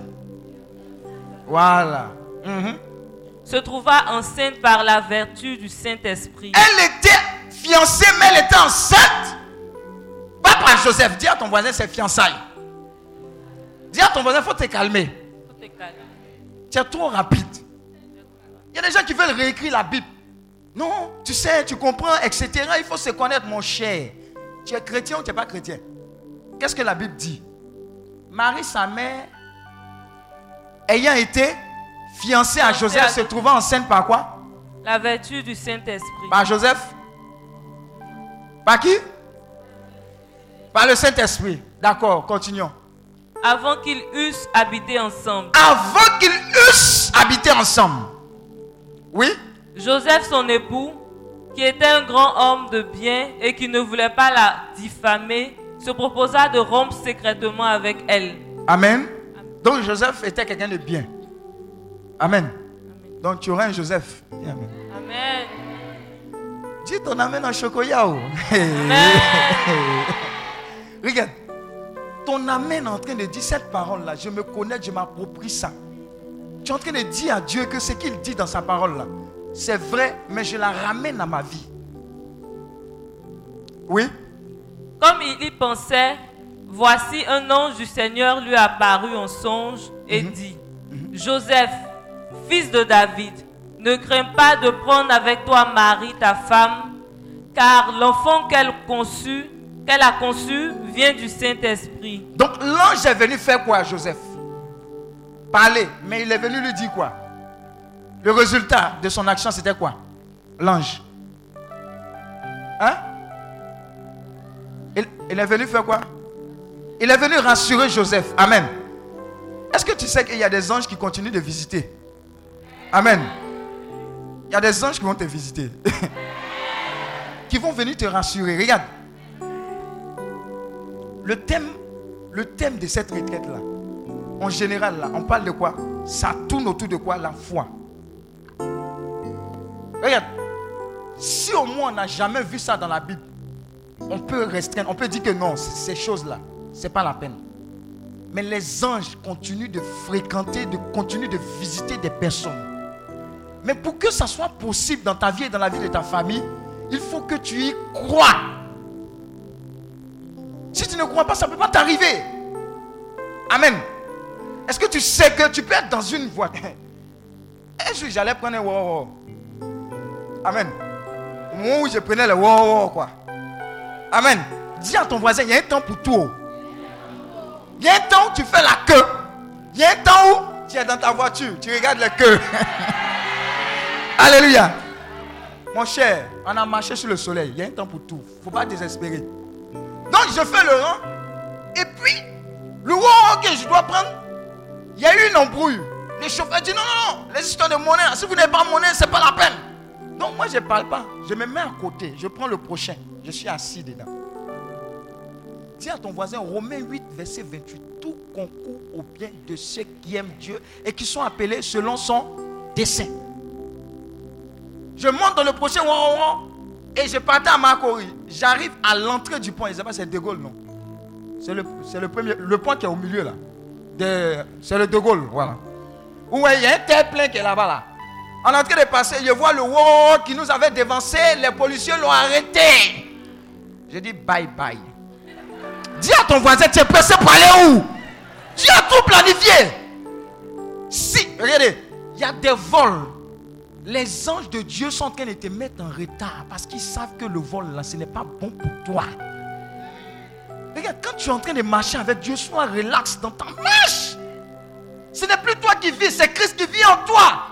Voilà. Mhm. se trouva enceinte par la vertu du Saint-Esprit. Elle était fiancée, mais elle était enceinte. Pas par Joseph. Dis à ton voisin, c'est fiançailles. Dis à ton voisin, il faut te calmer. Tu es trop rapide. Il y a des gens qui veulent réécrire la Bible. Non, tu sais, tu comprends, etc. Il faut se connaître, mon cher. Tu es chrétien ou tu n'es pas chrétien? Qu'est-ce que la Bible dit? Marie, sa mère, ayant été fiancée à Joseph, se trouvant enceinte par quoi? La vertu du Saint-Esprit. Par Joseph Par qui? Par le Saint-Esprit. D'accord, continuons. Avant qu'ils eussent habité ensemble. Avant qu'ils eussent habité ensemble. Oui Joseph, son époux, qui était un grand homme de bien et qui ne voulait pas la diffamer, se proposa de rompre secrètement avec elle. Amen. Donc Joseph était quelqu'un de bien. Amen. Donc tu auras un Joseph. Amen. Amen. Dis ton Amen en chocoyao. [laughs] Regarde. Ton Amen est en train de dire cette parole-là. Je me connais, je m'approprie ça. Tu es en train de dire à Dieu que ce qu'il dit dans sa parole-là, c'est vrai, mais je la ramène à ma vie. Oui? Comme il y pensait, voici un ange du Seigneur lui apparut en songe et dit, Joseph, fils de David, ne crains pas de prendre avec toi Marie, ta femme, car l'enfant qu'elle conçut, qu'elle a conçu vient du Saint-Esprit. Donc l'ange est venu faire quoi Joseph? Parler. Mais il est venu lui dire quoi? Le résultat de son action, c'était quoi? L'ange. Hein? Il, il est venu faire quoi? Il est venu rassurer Joseph. Amen. Est-ce que tu sais qu'il y a des anges qui continuent de visiter? Amen. Il y a des anges qui vont te visiter. [laughs] qui vont venir te rassurer. Regarde. Le thème, de cette retraite-là, en général, on parle de quoi? Ça tourne autour de quoi? La foi. Regarde. Si au moins on n'a jamais vu ça dans la Bible, on peut restreindre, on peut dire que non, ces choses-là, ce n'est pas la peine. Mais les anges continuent de fréquenter, de continuer de visiter des personnes. Mais pour que ça soit possible dans ta vie et dans la vie de ta famille, il faut que tu y crois. Si tu ne crois pas, ça ne peut pas t'arriver. Amen. Est-ce que tu sais que tu peux être dans une voiture [laughs] Un jour, j'allais prendre un wow, Amen. Au moment où je prenais le wow, quoi. Amen. Dis à ton voisin, il y a un temps pour tout. Il y a un temps où tu fais la queue. Il y a un temps où tu es dans ta voiture, tu regardes la queue. [laughs] Alléluia. Mon cher, on a marché sur le soleil. Il y a un temps pour tout. Il ne faut pas désespérer. Donc je fais le rang. Et puis, le wow que je dois prendre, il y a eu une embrouille. Le chauffeur dit non, non, non, les histoires de monnaie, si vous n'avez pas monnaie, ce n'est pas la peine. Donc moi, je ne parle pas. Je me mets à côté. Je prends le prochain. Je suis assis dedans. Dis à ton voisin, Romains 8, verset 28. Tout concourt au bien de ceux qui aiment Dieu et qui sont appelés selon son dessein. Je monte dans le prochain et je partais à Makori. J'arrive à l'entrée du pont. pas c'est De Gaulle, non? C'est le, le, premier, le pont qui est au milieu là. C'est le De Gaulle, voilà. Où il y a un tel plein qui est là-bas là. En train de passer, je vois le wow qui nous avait dévancé. Les policiers l'ont arrêté. Je dis bye bye. Dis à ton voisin, tu es pressé pour aller où? Tu as tout planifié. Si, regardez, il y a des vols. Les anges de Dieu sont en train de te mettre en retard parce qu'ils savent que le vol là, ce n'est pas bon pour toi. Regarde, quand tu es en train de marcher avec Dieu, sois relax dans ta marche. Ce n'est plus toi qui vis, c'est Christ qui vit en toi.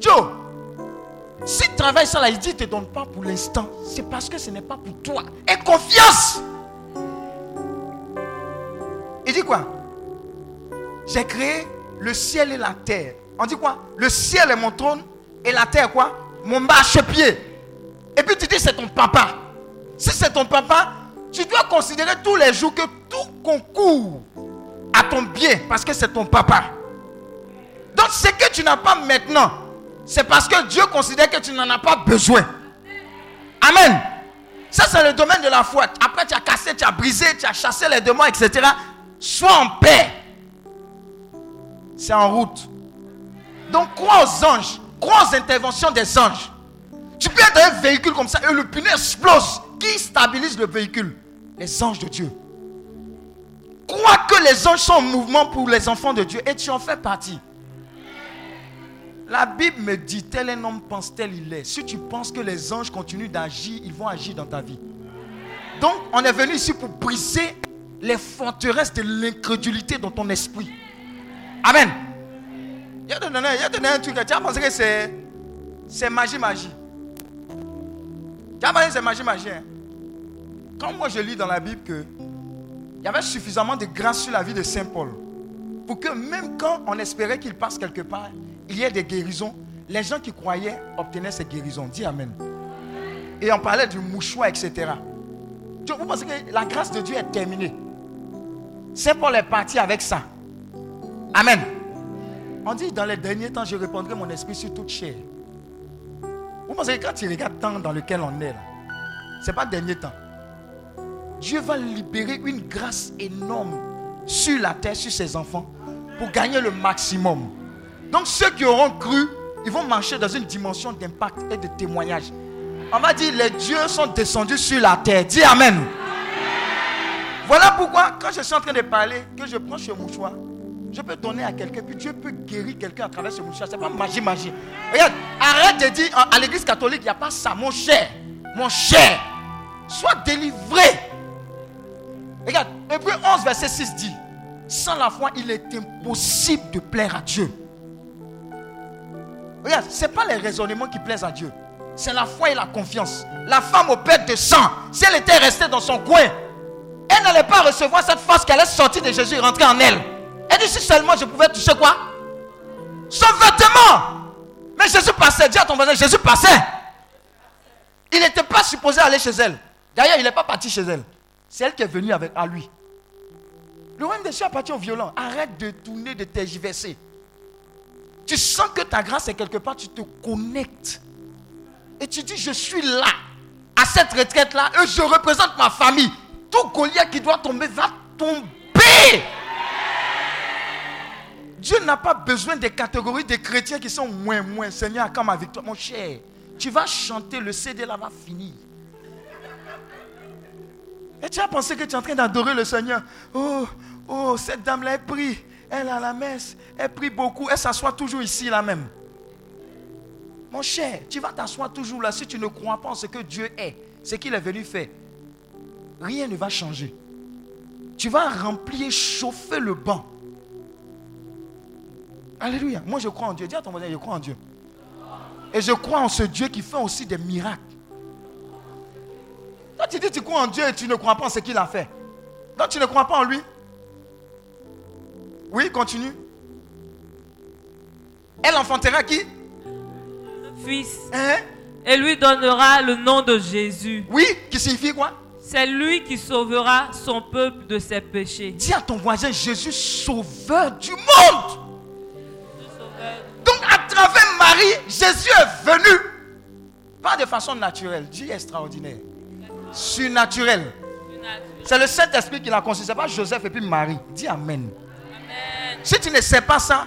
Joe, si tu travailles ça là, il dit ne te donne pas pour l'instant, c'est parce que ce n'est pas pour toi. Et confiance. Il dit quoi? J'ai créé le ciel et la terre. On dit quoi? Le ciel est mon trône et la terre quoi? Mon marchepied. Et puis tu dis c'est ton papa. Si c'est ton papa, tu dois considérer tous les jours que tout concourt à ton bien parce que c'est ton papa. Donc ce que tu n'as pas maintenant, c'est parce que Dieu considère que tu n'en as pas besoin. Amen. Ça, c'est le domaine de la foi. Après, tu as cassé, tu as brisé, tu as chassé les démons, etc. Sois en paix. C'est en route. Donc, crois aux anges. Crois aux interventions des anges. Tu peux être dans un véhicule comme ça et le pneu explose. Qui stabilise le véhicule? Les anges de Dieu. Crois que les anges sont en mouvement pour les enfants de Dieu et tu en fais partie. La Bible me dit, tel un homme pense, tel il est. Si tu penses que les anges continuent d'agir, ils vont agir dans ta vie. Donc, on est venu ici pour briser les forteresses de l'incrédulité dans ton esprit. Amen. Y a donné un truc, tu as pensé que c'est, magie, magie. Tu as pensé que c'est magie, magie. Quand moi je lis dans la Bible que il y avait suffisamment de grâce sur la vie de Saint Paul pour que même quand on espérait qu'il passe quelque part, il y ait des guérisons, les gens qui croyaient obtenaient ces guérisons. Dis Amen. Et on parlait du mouchoir, etc. Vous pensez que la grâce de Dieu est terminée? C'est pour les partis avec ça. Amen. On dit dans les derniers temps, je répondrai mon esprit sur toute chair. Vous pensez que quand tu regardes le temps dans lequel on est, ce n'est pas dernier temps. Dieu va libérer une grâce énorme sur la terre, sur ses enfants, pour gagner le maximum. Donc ceux qui auront cru, ils vont marcher dans une dimension d'impact et de témoignage. On va dire, les dieux sont descendus sur la terre. Dis Amen. Voilà pourquoi, quand je suis en train de parler, que je prends ce mouchoir, je peux donner à quelqu'un, puis Dieu peut guérir quelqu'un à travers ce mouchoir. Ce n'est pas magie, magie. Regarde, arrête de dire à l'église catholique, il n'y a pas ça, mon cher. Mon cher. Sois délivré. Regarde, Hébreu 11, verset 6 dit Sans la foi, il est impossible de plaire à Dieu. Regarde, ce n'est pas les raisonnements qui plaisent à Dieu. C'est la foi et la confiance. La femme au père de sang, si elle était restée dans son coin, elle n'allait pas recevoir cette force qui allait sortir de Jésus et rentrer en elle. Elle dit si seulement je pouvais toucher quoi? Son vêtement. Mais Jésus passait. Dis à ton voisin, Jésus passait. Il n'était pas supposé aller chez elle. D'ailleurs, il n'est pas parti chez elle. C'est elle qui est venue avec, à lui. Le royaume des cieux appartient au violent. Arrête de tourner, de tergiverser. Tu sens que ta grâce est quelque part, tu te connectes. Et tu dis, je suis là, à cette retraite-là, et je représente ma famille. Tout Goliath qui doit tomber va tomber. Dieu n'a pas besoin des catégories de chrétiens qui sont moins, moins. Seigneur, quand ma victoire, mon cher, tu vas chanter, le CD là va finir. Et tu as pensé que tu es en train d'adorer le Seigneur. Oh, oh, cette dame-là, elle prie. Elle a la messe. Elle prie beaucoup. Elle s'assoit toujours ici, là même. Mon cher, tu vas t'asseoir toujours là si tu ne crois pas en ce que Dieu est, ce qu'il est venu faire. Rien ne va changer. Tu vas remplir, chauffer le banc. Alléluia. Moi, je crois en Dieu. Dis à ton voisin, je crois en Dieu. Et je crois en ce Dieu qui fait aussi des miracles. Quand tu dis que tu crois en Dieu et tu ne crois pas en ce qu'il a fait. Donc tu ne crois pas en lui. Oui, continue. Elle enfantera qui? Fils. Hein? Et lui donnera le nom de Jésus. Oui, qui signifie quoi? C'est lui qui sauvera son peuple de ses péchés. Dis à ton voisin, Jésus sauveur du monde. Travers Marie, Jésus est venu. Pas de façon naturelle, dis extraordinaire. Surnaturel. C'est le Saint-Esprit qui l'a conçu. Ce n'est pas Joseph et puis Marie. Dis Amen. Si tu ne sais pas ça,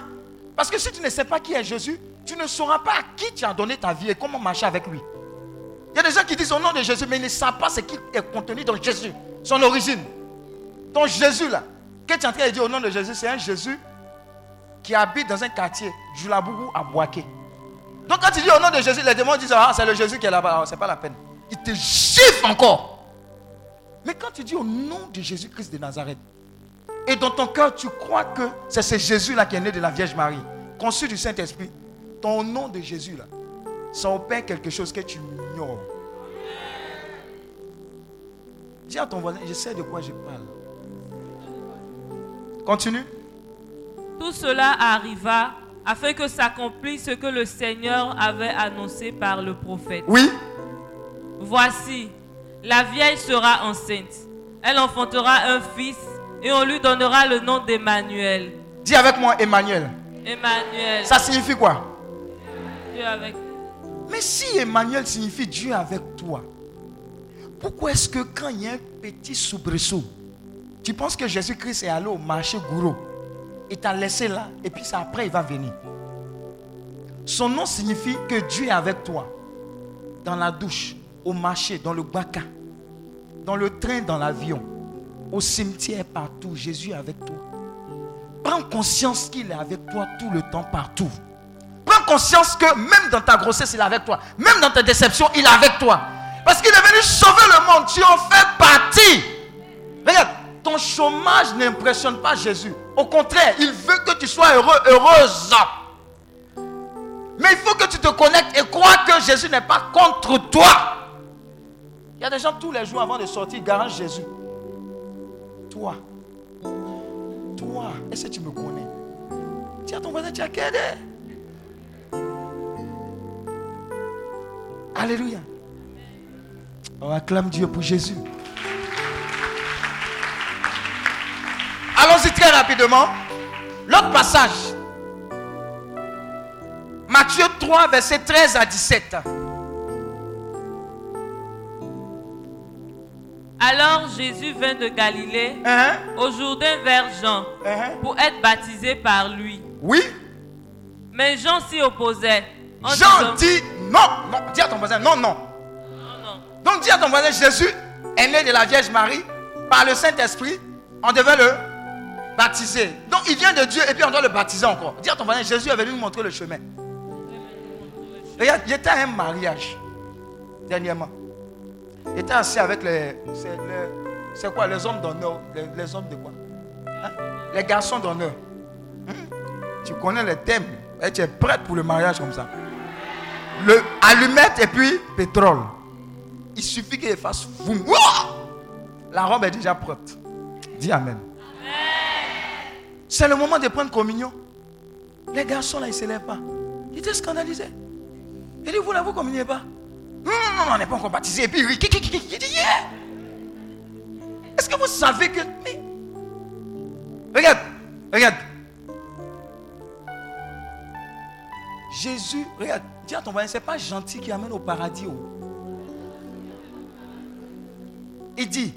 parce que si tu ne sais pas qui est Jésus, tu ne sauras pas à qui tu as donné ta vie et comment marcher avec lui. Il y a des gens qui disent au nom de Jésus, mais ils ne savent pas ce qui est contenu dans Jésus, son origine. Ton Jésus là, que tu es en train de dire au nom de Jésus, c'est un Jésus qui habite dans un quartier, Julabougou à Boaké. Donc quand tu dis au nom de Jésus, les démons disent, ah, c'est le Jésus qui est là-bas, ah, c'est pas la peine. Il te chiffre encore. Mais quand tu dis au nom de Jésus-Christ de Nazareth, et dans ton cœur, tu crois que c'est ce Jésus-là qui est né de la Vierge Marie, conçu du Saint-Esprit, ton nom de Jésus-là, ça opère quelque chose que tu ignores. Dis à ton voisin, je sais de quoi je parle. Continue. Tout cela arriva afin que s'accomplisse ce que le Seigneur avait annoncé par le prophète. Oui. Voici, la vieille sera enceinte. Elle enfantera un fils et on lui donnera le nom d'Emmanuel. Dis avec moi Emmanuel. Emmanuel. Ça signifie quoi? Dieu avec Mais si Emmanuel signifie Dieu avec toi, pourquoi est-ce que quand il y a un petit soubresaut, tu penses que Jésus-Christ est allé au marché Gourou? Il t'a laissé là et puis après il va venir. Son nom signifie que Dieu est avec toi. Dans la douche, au marché, dans le baka, dans le train, dans l'avion, au cimetière, partout. Jésus est avec toi. Prends conscience qu'il est avec toi tout le temps, partout. Prends conscience que même dans ta grossesse, il est avec toi. Même dans ta déception, il est avec toi. Parce qu'il est venu sauver le monde. Tu en fais partie. Regarde, ton chômage n'impressionne pas Jésus. Au contraire, il veut que tu sois heureux, heureuse. Mais il faut que tu te connectes et crois que Jésus n'est pas contre toi. Il y a des gens tous les jours avant de sortir, garant Jésus. Toi, toi, est-ce que tu me connais? Dis à ton voisin, tu as qu'aidé. Alléluia. On acclame Dieu pour Jésus. Allons-y très rapidement. L'autre passage. Matthieu 3, verset 13 à 17. Alors Jésus vint de Galilée Hein? au Jourdain vers Jean Hein? pour être baptisé par lui. Oui. Mais Jean s'y opposait. Jean disant- dit non. non. Dis à ton voisin, non, non. Non, non. Donc dis à ton voisin, Jésus est né de la Vierge Marie par le Saint-Esprit. On devait le baptiser. Donc il vient de Dieu et puis on doit le baptiser encore. Dis à ton voisin, Jésus est venu nous montrer le chemin. Regarde, j'étais à un mariage dernièrement. J'étais assis avec les. C'est quoi Les hommes d'honneur. Les, hommes de quoi? Hein? Les garçons d'honneur. Hmm? Tu connais les thèmes. Tu es prête pour le mariage comme ça. Le allumette et puis pétrole. Il suffit qu'il fasse! La robe est déjà prête. Dis Amen. C'est le moment de prendre communion. Les garçons là, ils ne se lèvent pas. Ils étaient scandalisés. Il dit, vous là, vous ne communiez pas. Non, non, non, on n'est pas encore baptisé. Et puis, il dit, yeah. Est-ce que vous savez que... Regarde, regarde. Jésus, regarde, dis à ton voisin, c'est pas gentil qui amène au paradis. oh. Il dit,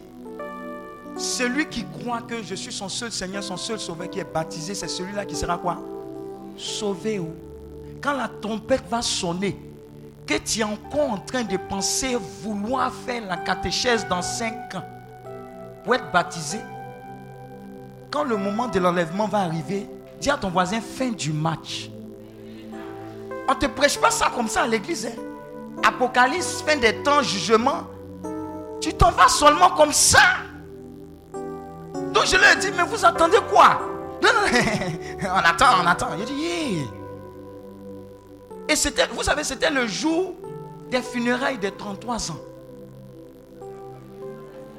celui qui croit que je suis son seul Seigneur, son seul Sauveur qui est baptisé, c'est celui-là qui sera quoi? Sauvé. oh. Quand la trompette va sonner, que tu es encore en train de penser vouloir faire la catéchèse dans 5 ans pour être baptisé, quand le moment de l'enlèvement va arriver, dis à ton voisin fin du match. On ne te prêche pas ça comme ça à l'église. hein? Apocalypse, fin des temps, jugement. Tu t'en vas seulement comme ça. Donc je leur ai dit, mais vous attendez quoi? Non, non, [laughs] on attend, on attend. Il dit, yeah. Et c'était, vous savez, c'était le jour des funérailles des 33 ans.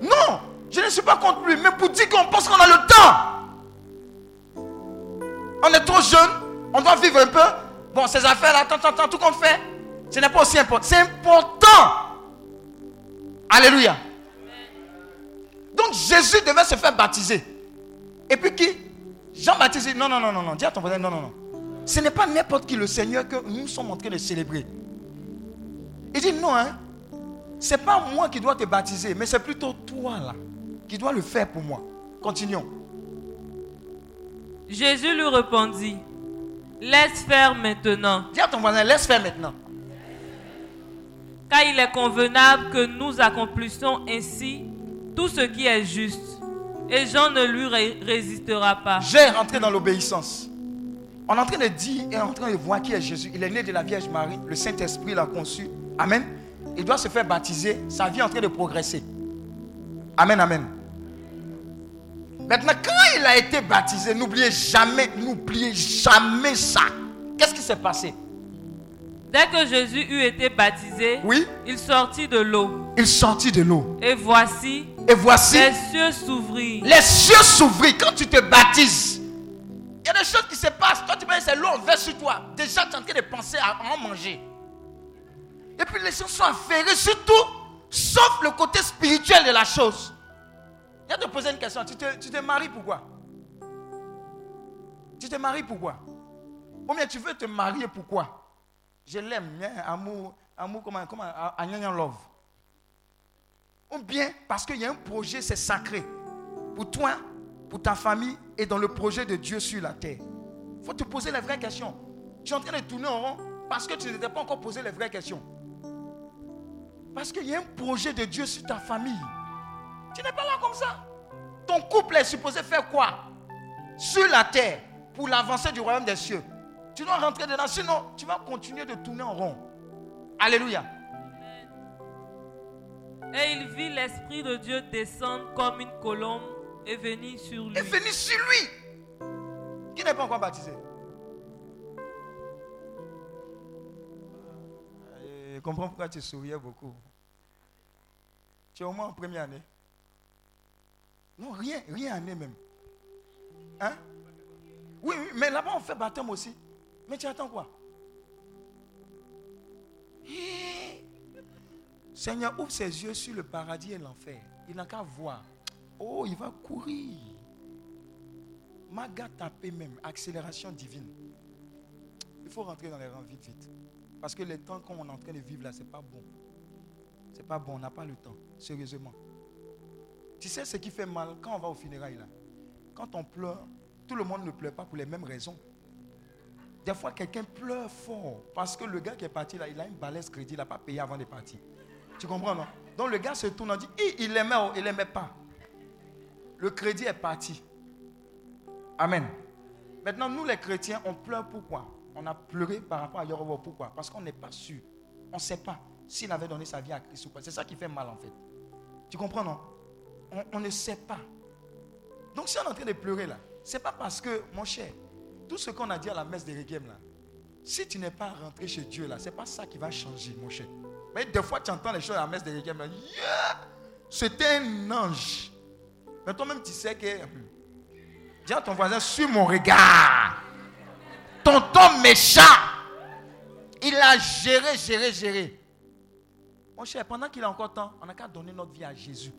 Non, je ne suis pas contre lui, mais pour dire qu'on pense qu'on a le temps. On est trop jeune, on doit vivre un peu. Bon, ces affaires-là, tant, tant, tout qu'on fait, ce n'est pas aussi important. C'est important. Alléluia. Donc Jésus devait se faire baptiser. Et puis qui? Jean-Baptiste dit non, non, non, non, non. Dis à ton voisin, non, non, non. Ce n'est pas n'importe qui le Seigneur que nous sommes en train de célébrer. Il dit non, hein. C'est pas moi qui dois te baptiser, mais c'est plutôt toi là qui dois le faire pour moi. Continuons. Jésus lui répondit, laisse faire maintenant, Dis à ton voisin, laisse faire maintenant. car il est convenable que nous accomplissions ainsi tout ce qui est juste. Et Jean ne lui ré- résistera pas. J'ai rentré dans l'obéissance. On est en train de dire et on est en train de voir qui est Jésus. Il est né de la Vierge Marie. Le Saint-Esprit l'a conçu. Amen. Il doit se faire baptiser. Sa vie est en train de progresser. Amen, amen. Maintenant, quand il a été baptisé, n'oubliez jamais, n'oubliez jamais ça. Qu'est-ce qui s'est passé? Dès que Jésus eut été baptisé, Oui, il sortit de l'eau. il sortit de l'eau. Et voici, Et voici, les cieux s'ouvrirent. les cieux s'ouvrirent quand tu te baptises. Il y a des choses qui se passent. Toi, tu penses c'est l'eau, on verse sur toi. Déjà, tu es en train de penser à en manger. Et puis, les choses sont affairées sur tout, sauf le côté spirituel de la chose. Je vais te poser une question. Tu te, tu te maries pourquoi Tu te maries pourquoi Ou bien tu veux te marier pourquoi Je l'aime, amour, amour, comment, comment, love. Ou bien parce qu'il y a un projet, c'est sacré. Pour toi, pour ta famille et dans le projet de Dieu sur la terre. Il faut te poser les vraies questions. Tu es en train de tourner en rond parce que tu ne t'es pas encore posé les vraies questions. Parce qu'il y a un projet de Dieu sur ta famille. Tu n'es pas là comme ça. Ton couple est supposé faire quoi? Sur la terre, pour l'avancée du royaume des cieux. Tu dois rentrer dedans, sinon tu vas continuer de tourner en rond. Alléluia. Et il vit l'Esprit de Dieu descendre comme une colombe et venir sur lui. Et venir sur lui. Qui n'est pas encore baptisé? Euh, Je comprends pourquoi tu souriais beaucoup. Tu es au moins en première année. Non, rien, rien année même. Hein? Oui, oui, mais là-bas on fait baptême aussi. Mais tu attends quoi? Hé. Seigneur, ouvre ses yeux sur le paradis et l'enfer. Il n'a qu'à voir. Oh, il va courir. Maga tapé même, accélération divine. Il faut rentrer dans les rangs vite, vite. Parce que le temps qu'on est en train de vivre là, c'est pas bon. C'est pas bon, on n'a pas le temps, sérieusement. Tu sais ce qui fait mal quand on va au funérailles là? Quand on pleure, tout le monde ne pleure pas pour les mêmes raisons. Des fois, quelqu'un pleure fort parce que le gars qui est parti là, il a une balèze crédit, il n'a pas payé avant de partir. Tu comprends, non? Donc le gars se tourne et dit il l'aimait ou il l'aimait pas. Le crédit est parti. Amen. Maintenant, nous les chrétiens, on pleure pourquoi? On a pleuré par rapport à Yoruba. Pourquoi? Parce qu'on n'est pas sûr. On ne sait pas s'il avait donné sa vie à Christ ou pas. C'est ça qui fait mal en fait. Tu comprends, non? On, on ne sait pas. Donc si on est en train de pleurer là, c'est pas parce que, mon cher, tout ce qu'on a dit à la messe de là, si tu n'es pas rentré chez Dieu là, c'est pas ça qui va changer, mon cher. Mais des fois, tu entends les choses à la messe de yeah, c'était un ange. Mais toi-même, tu sais que. Dis à ton voisin, suis mon regard. Tonton méchant, il a géré, géré, géré. Mon cher, pendant qu'il a encore temps, on n'a qu'à donner notre vie à Jésus.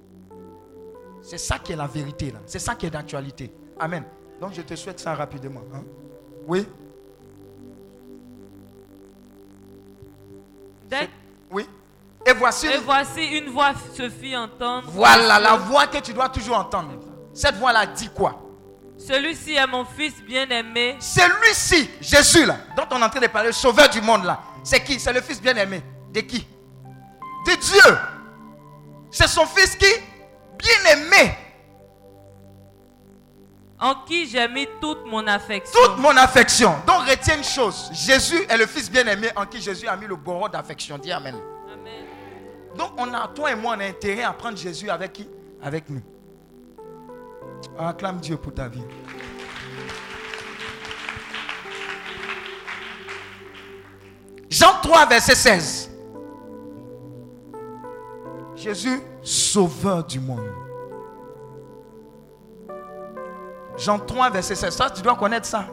C'est ça qui est la vérité, là. C'est ça qui est d'actualité. Amen. Donc je te souhaite ça rapidement. hein. Oui? Dès- Oui Et voici, Et voici une voix se fit entendre. voilà la voix que tu dois toujours entendre. Cette voix-là dit quoi? Celui-ci est mon fils bien-aimé. Celui-ci, Jésus, là, dont on est en train de parler, le sauveur du monde, là, c'est qui? C'est le fils bien-aimé. De qui? De Dieu. C'est son fils qui? Bien-aimé. En qui j'ai mis toute mon affection. Toute mon affection. Donc retiens une chose. Jésus est le fils bien-aimé en qui Jésus a mis le bourreau d'affection. Dis Amen. Amen. Donc on a, toi et moi, on a intérêt à prendre Jésus avec qui? Avec nous. Acclame Dieu pour ta vie. Jean 3, verset 16. Jésus, sauveur du monde. Jean 3, verset 16. Ça, tu dois connaître ça.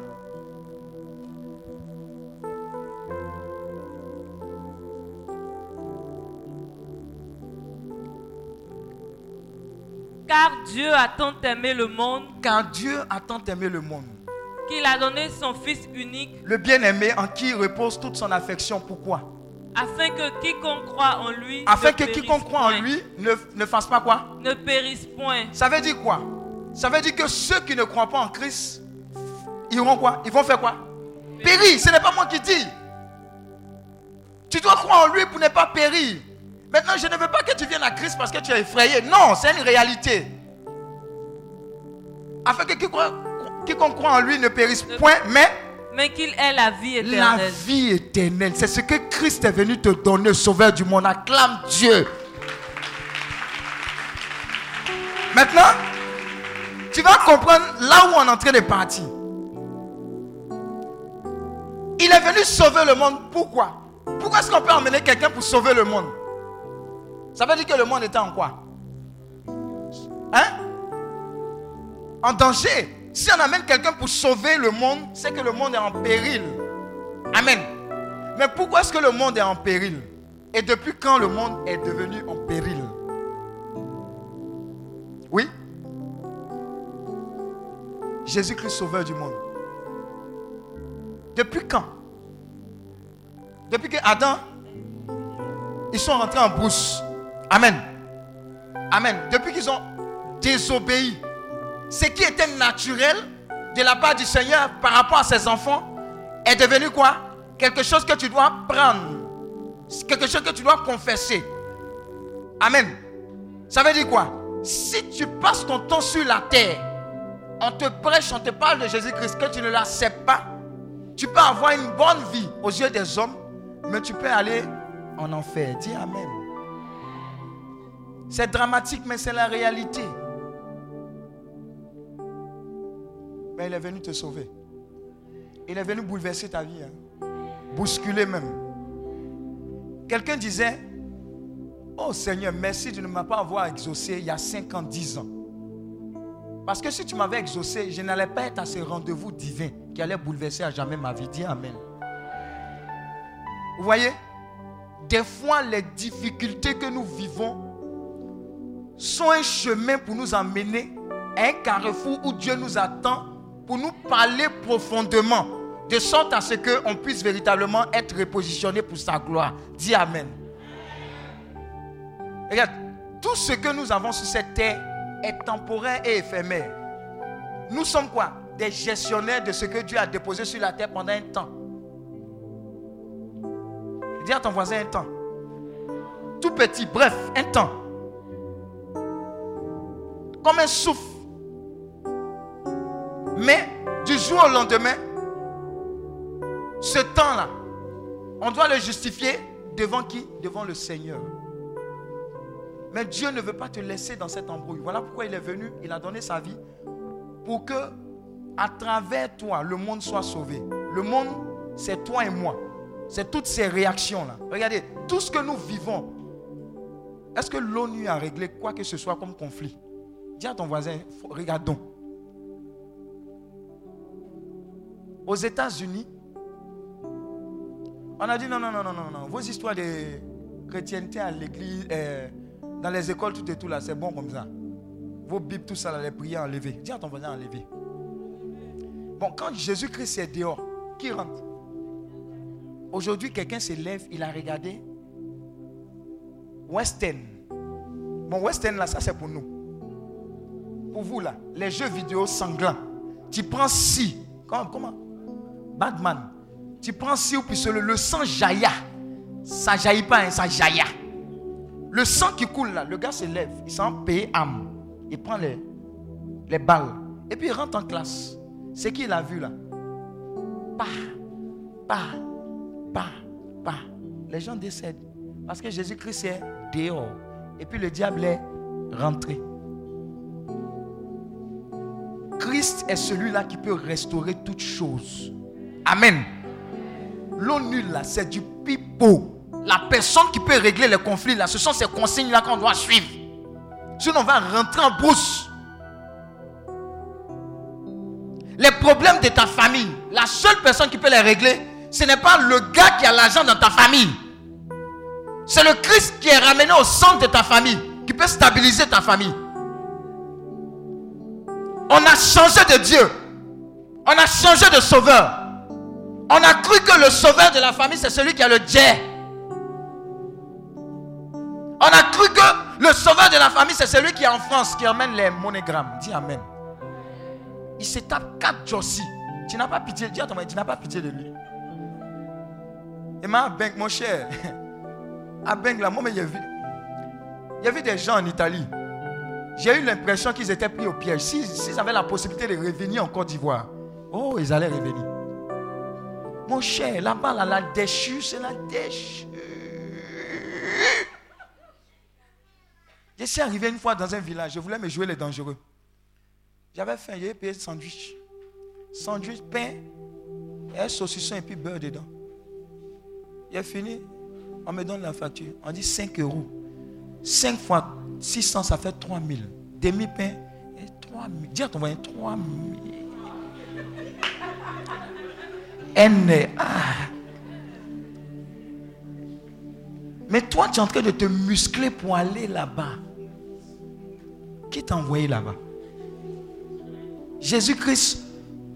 Car Dieu a tant aimé le monde Car Dieu a tant aimé le monde. qu'il a donné son Fils unique Le bien-aimé en qui repose toute son affection. Pourquoi? afin que quiconque croit en lui Afin que quiconque croit en lui ne, ne fasse pas quoi? Ne périsse point. Ça veut dire quoi? Ça veut dire que ceux qui ne croient pas en Christ iront quoi? Ils vont faire quoi? Périr. Ce n'est pas moi qui dis. Tu dois croire en lui pour ne pas périr. Maintenant, je ne veux pas que tu viennes à Christ parce que tu es effrayé. Non, c'est une réalité. Afin que quiconque, croit en lui ne périsse point, mais Mais qu'il ait la vie la éternelle. vie éternelle. C'est ce que Christ est venu te donner, sauveur du monde. Acclame Dieu. Maintenant, tu vas comprendre là où on est en train de partir. Il est venu sauver le monde. Pourquoi? Pourquoi est-ce qu'on peut emmener quelqu'un pour sauver le monde? Ça veut dire que le monde était en quoi? Hein? En danger. Si on amène quelqu'un pour sauver le monde, c'est que le monde est en péril. Amen. Mais pourquoi est-ce que le monde est en péril? Et depuis quand le monde est devenu en péril? Oui? Jésus-Christ sauveur du monde. Depuis quand? Depuis que Adam, ils sont rentrés en brousse. Amen. Amen. Depuis qu'ils ont désobéi, ce qui était naturel de la part du Seigneur par rapport à ses enfants est devenu quoi? Quelque chose que tu dois prendre. Quelque chose que tu dois confesser. Amen. Ça veut dire quoi? Si tu passes ton temps sur la terre, on te prêche, on te parle de Jésus-Christ, que tu ne l'acceptes pas, tu peux avoir une bonne vie aux yeux des hommes, mais tu peux aller en enfer. Dis Amen. C'est dramatique, mais c'est la réalité. Mais il est venu te sauver. Il est venu bouleverser ta vie. hein. Bousculer même. Quelqu'un disait, oh Seigneur, merci de ne m'avoir pas exaucé il y a 5 ans, 10 ans. Parce que si tu m'avais exaucé, je n'allais pas être à ce rendez-vous divin qui allait bouleverser à jamais ma vie. Dis Amen. Vous voyez Des fois, les difficultés que nous vivons sont un chemin pour nous emmener à un carrefour où Dieu nous attend pour nous parler profondément, de sorte à ce qu'on puisse véritablement être repositionné pour sa gloire. Dis Amen. Regarde, tout ce que nous avons sur cette terre est temporaire et éphémère. Nous sommes quoi? Des gestionnaires de ce que Dieu a déposé sur la terre pendant un temps. Dis à ton voisin un temps. Tout petit, bref, un temps. Comme un souffle. Mais du jour au lendemain, ce temps-là, on doit le justifier devant qui? Devant le Seigneur. Mais Dieu ne veut pas te laisser dans cette embrouille. Voilà pourquoi il est venu, il a donné sa vie pour que à travers toi le monde soit sauvé. Le monde, c'est toi et moi. C'est toutes ces réactions-là. Regardez, tout ce que nous vivons, est-ce que l'ONU a réglé quoi que ce soit comme conflit? Dis à ton voisin, regardons. Aux États-Unis, on a dit non, non, non, non, non, non. Vos histoires de chrétienté à l'église, euh, dans les écoles, tout et tout là, c'est bon comme ça. Vos bibles, tout ça, les prières enlevées. Dis à ton voisin enlever. Bon, quand Jésus-Christ est dehors, qui rentre? Aujourd'hui, quelqu'un se lève, il a regardé Western. Bon, Western là, ça c'est pour nous. Pour vous là, les jeux vidéo sanglants. Tu prends si. Comment, comment? Batman. Tu prends si ou puis le, le sang jaillit. Ça jaillit pas, hein, ça jaillit. Le sang qui coule là, le gars se lève, il s'en paye âme. Il prend les, les balles. Et puis il rentre en classe. C'est qui il a vu là? Pas, pas, pas, pas. Les gens décèdent. Parce que Jésus-Christ est dehors. Et puis le diable est rentré. Christ est celui-là qui peut restaurer toutes choses. Amen. L'eau nulle là, c'est du pipeau. La personne qui peut régler les conflits là, ce sont ces consignes là qu'on doit suivre. Sinon on va rentrer en brousse. Les problèmes de ta famille, la seule personne qui peut les régler, ce n'est pas le gars qui a l'argent dans ta famille. C'est le Christ qui est ramené au centre de ta famille, qui peut stabiliser ta famille. On a changé de Dieu. On a changé de sauveur. On a cru que le sauveur de la famille, c'est celui qui a le jet. On a cru que le sauveur de la famille, c'est celui qui est en France, qui emmène les monogrammes. Dis Amen. Il se tape quatre Jossi. Tu n'as pas pitié. Dis à ton mari, tu n'as pas pitié de lui. Et ma mon cher. [laughs] À Bengue, là, moi, il y a vu. Avait des gens en Italie. J'ai eu l'impression qu'ils étaient pris au piège. S'ils avaient la possibilité de revenir en Côte d'Ivoire, oh, ils allaient revenir. Mon cher, là-bas, là, la déchue, c'est la déchue. Suis arrivé une fois dans un village, je voulais me jouer les dangereux. J'avais faim, j'ai payé sandwich. Sandwich, pain, et saucisson et puis beurre dedans. J'ai fini, on me donne la facture. On dit 5 euros. 5 fois 600, ça fait 3000. Demi-pain, et 3000. Dis à ton voisin, 3000. NA. Mais toi, tu es en train de te muscler pour aller là-bas. Qui t'a envoyé là-bas? Jésus-Christ,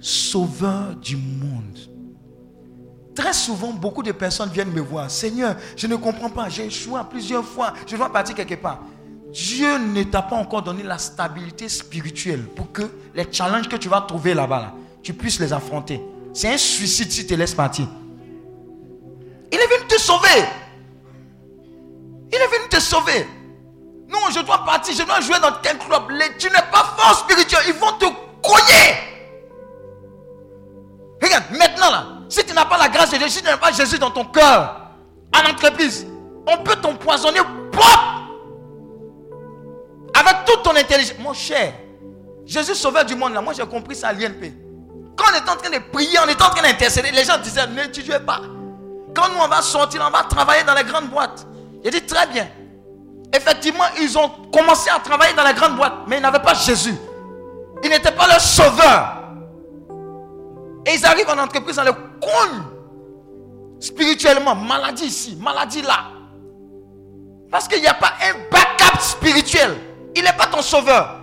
sauveur du monde. Très souvent, beaucoup de personnes viennent me voir. Seigneur, je ne comprends pas. J'ai échoué plusieurs fois. Je dois partir quelque part. Dieu ne t'a pas encore donné la stabilité spirituelle pour que les challenges que tu vas trouver là-bas, là, tu puisses les affronter. C'est un suicide si tu te laisses partir. Il est venu te sauver. Il est venu te sauver. Non, je dois partir, je dois jouer dans tel club? Tu n'es pas fort spirituel. Ils vont te cogner. Regarde, maintenant là, si tu n'as pas la grâce de Dieu, si tu n'as pas Jésus dans ton cœur, en entreprise, on peut t'empoisonner propre. Avec toute ton intelligence. Mon cher, Jésus sauveur du monde là, moi j'ai compris ça à l'INP. Quand on est en train de prier, on est en train d'intercéder, les gens disaient n'étudiez pas. Quand nous on va sortir, on va travailler dans les grandes boîtes. Il dit très bien. Effectivement, ils ont commencé à travailler dans les grandes boîtes, mais ils n'avaient pas Jésus. Il n'était pas leur sauveur. Et ils arrivent en entreprise, dans le coin spirituellement. Maladie ici, maladie là. Parce qu'il n'y a pas un backup spirituel. Il n'est pas ton sauveur.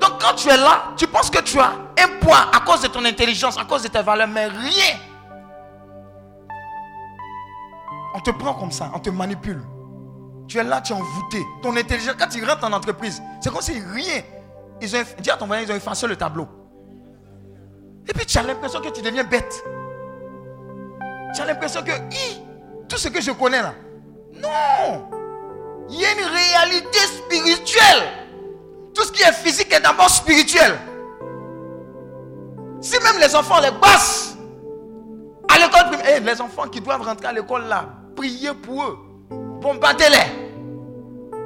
Donc quand tu es là, tu penses que tu as un poids à cause de ton intelligence, à cause de tes valeurs, mais rien. On te prend comme ça, on te manipule. Tu es là, tu es envoûté. Ton intelligence, quand tu rentres en entreprise, c'est comme si rien. Ils ont, dis à ton voisin, ils ont effacé le tableau. Et puis tu as l'impression que tu deviens bête. Tu as l'impression que, tout ce que je connais là. Non. Il y a une réalité spirituelle. Tout ce qui est physique est d'abord spirituel. Si même les enfants les bassent à l'école primaire, les enfants qui doivent rentrer à l'école là, priez pour eux, bombardez-les.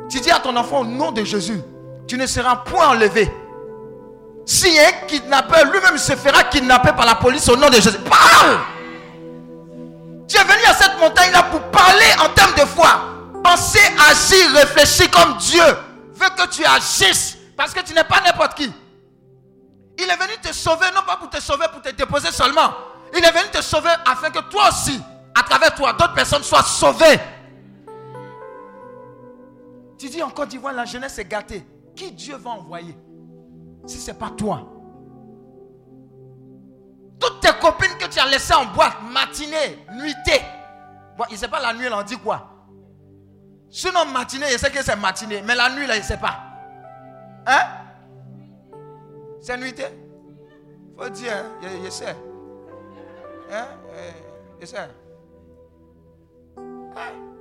Tu dis à ton enfant au nom de Jésus, tu ne seras point enlevé. Si un kidnappeur lui-même se fera kidnapper par la police au nom de Jésus, parle. Tu es venu à cette montagne là pour parler en termes de foi. Penser, agir, réfléchir comme Dieu veut que tu agisses. Parce que tu n'es pas n'importe qui. Il est venu te sauver, non pas pour te sauver, pour te déposer seulement. Il est venu te sauver afin que toi aussi, à travers toi, d'autres personnes soient sauvées. Tu dis en Côte d'Ivoire, la jeunesse est gâtée. Qui Dieu va envoyer si ce n'est pas toi? Toutes tes copines que tu as laissées en boîte, matinée, nuitée. Bon, il ne sait pas la nuit, elle en dit quoi? Sinon, matinée, il sait que c'est matinée. Mais la nuit, là, il ne sait pas. Hein? C'est nuitée? Faut dire, hein, je, sais. Hein? Je sais. Hein?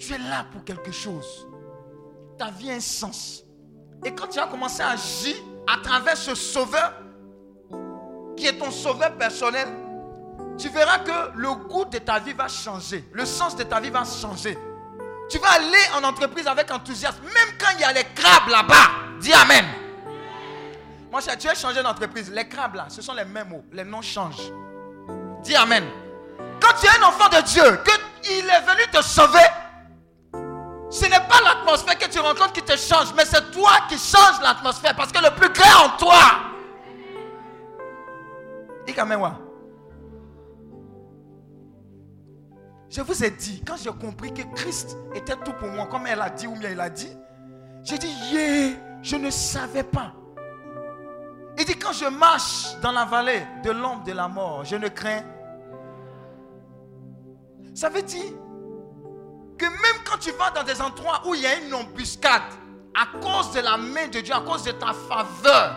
Tu es là pour quelque chose. Ta vie a un sens. Et quand tu as commencé à agir à travers ce sauveur, qui est ton sauveur personnel, tu verras que le goût de ta vie va changer. Le sens de ta vie va changer. Tu vas aller en entreprise avec enthousiasme, même quand il y a les crabes là-bas. Dis Amen. Moi, tu as changé d'entreprise. Les crabes là, ce sont les mêmes mots. Les noms changent. Dis Amen. Quand tu es un enfant de Dieu, qu'il est venu te sauver, ce n'est pas l'atmosphère que tu rencontres qui te change, mais c'est toi qui changes l'atmosphère parce que le plus grand en toi. Dis Je vous ai dit, quand j'ai compris que Christ était tout pour moi, comme elle a dit ou bien il a dit, j'ai dit, je ne savais pas. Il dit, quand je marche dans la vallée de l'ombre de la mort, je ne crains. Ça veut dire que même quand tu vas dans des endroits où il y a une embuscade, à cause de la main de Dieu, à cause de ta faveur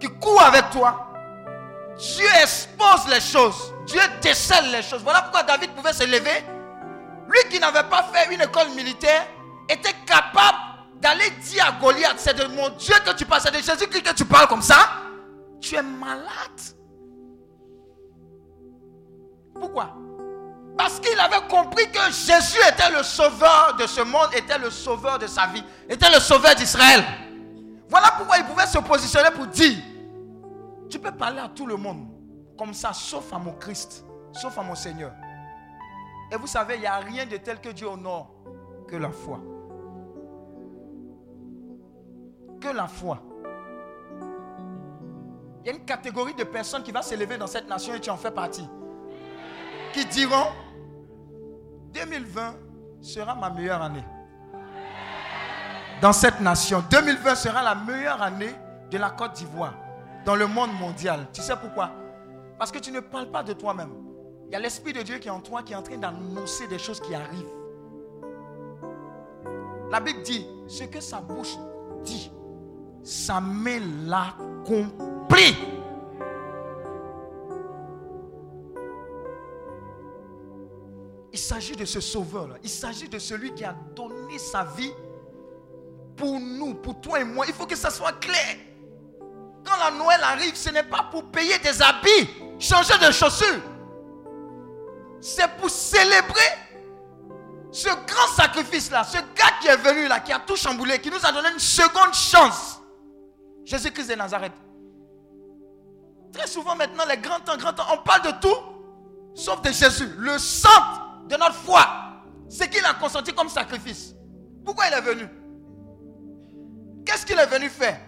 qui court avec toi, Dieu expose les choses. Dieu décèle les choses. Voilà pourquoi David pouvait se lever. Lui qui n'avait pas fait une école militaire, était capable d'aller dire à Goliath, c'est de mon Dieu que tu parles, c'est de Jésus-Christ que tu parles comme ça. Tu es malade. Pourquoi? Parce qu'il avait compris que Jésus était le sauveur de ce monde, était le sauveur de sa vie, était le sauveur d'Israël. Voilà pourquoi il pouvait se positionner pour dire, tu peux parler à tout le monde comme ça, sauf à mon Christ, sauf à mon Seigneur. Et vous savez, il n'y a rien de tel que Dieu honore que la foi. Que la foi. Il y a une catégorie de personnes qui va s'élever dans cette nation et tu en fais partie. Qui diront 2020 sera ma meilleure année. Dans cette nation, 2020 sera la meilleure année de la Côte d'Ivoire dans le monde mondial. Tu sais pourquoi? Parce que tu ne parles pas de toi-même. Il y a l'Esprit de Dieu qui est en toi, qui est en train d'annoncer des choses qui arrivent. La Bible dit, ce que sa bouche dit, sa main l'accomplit. Il s'agit de ce sauveur-là. Il s'agit de celui qui a donné sa vie pour nous, pour toi et moi. Il faut que ça soit clair. Quand la Noël arrive, ce n'est pas pour payer des habits, changer de chaussures. C'est pour célébrer ce grand sacrifice-là. Ce gars qui est venu là, qui a tout chamboulé, qui nous a donné une seconde chance. Jésus-Christ de Nazareth. Très souvent maintenant, les grands temps, grands temps, on parle de tout, sauf de Jésus. Le centre de notre foi, c'est qu'il a consenti comme sacrifice. Pourquoi il est venu? Qu'est-ce qu'il est venu faire?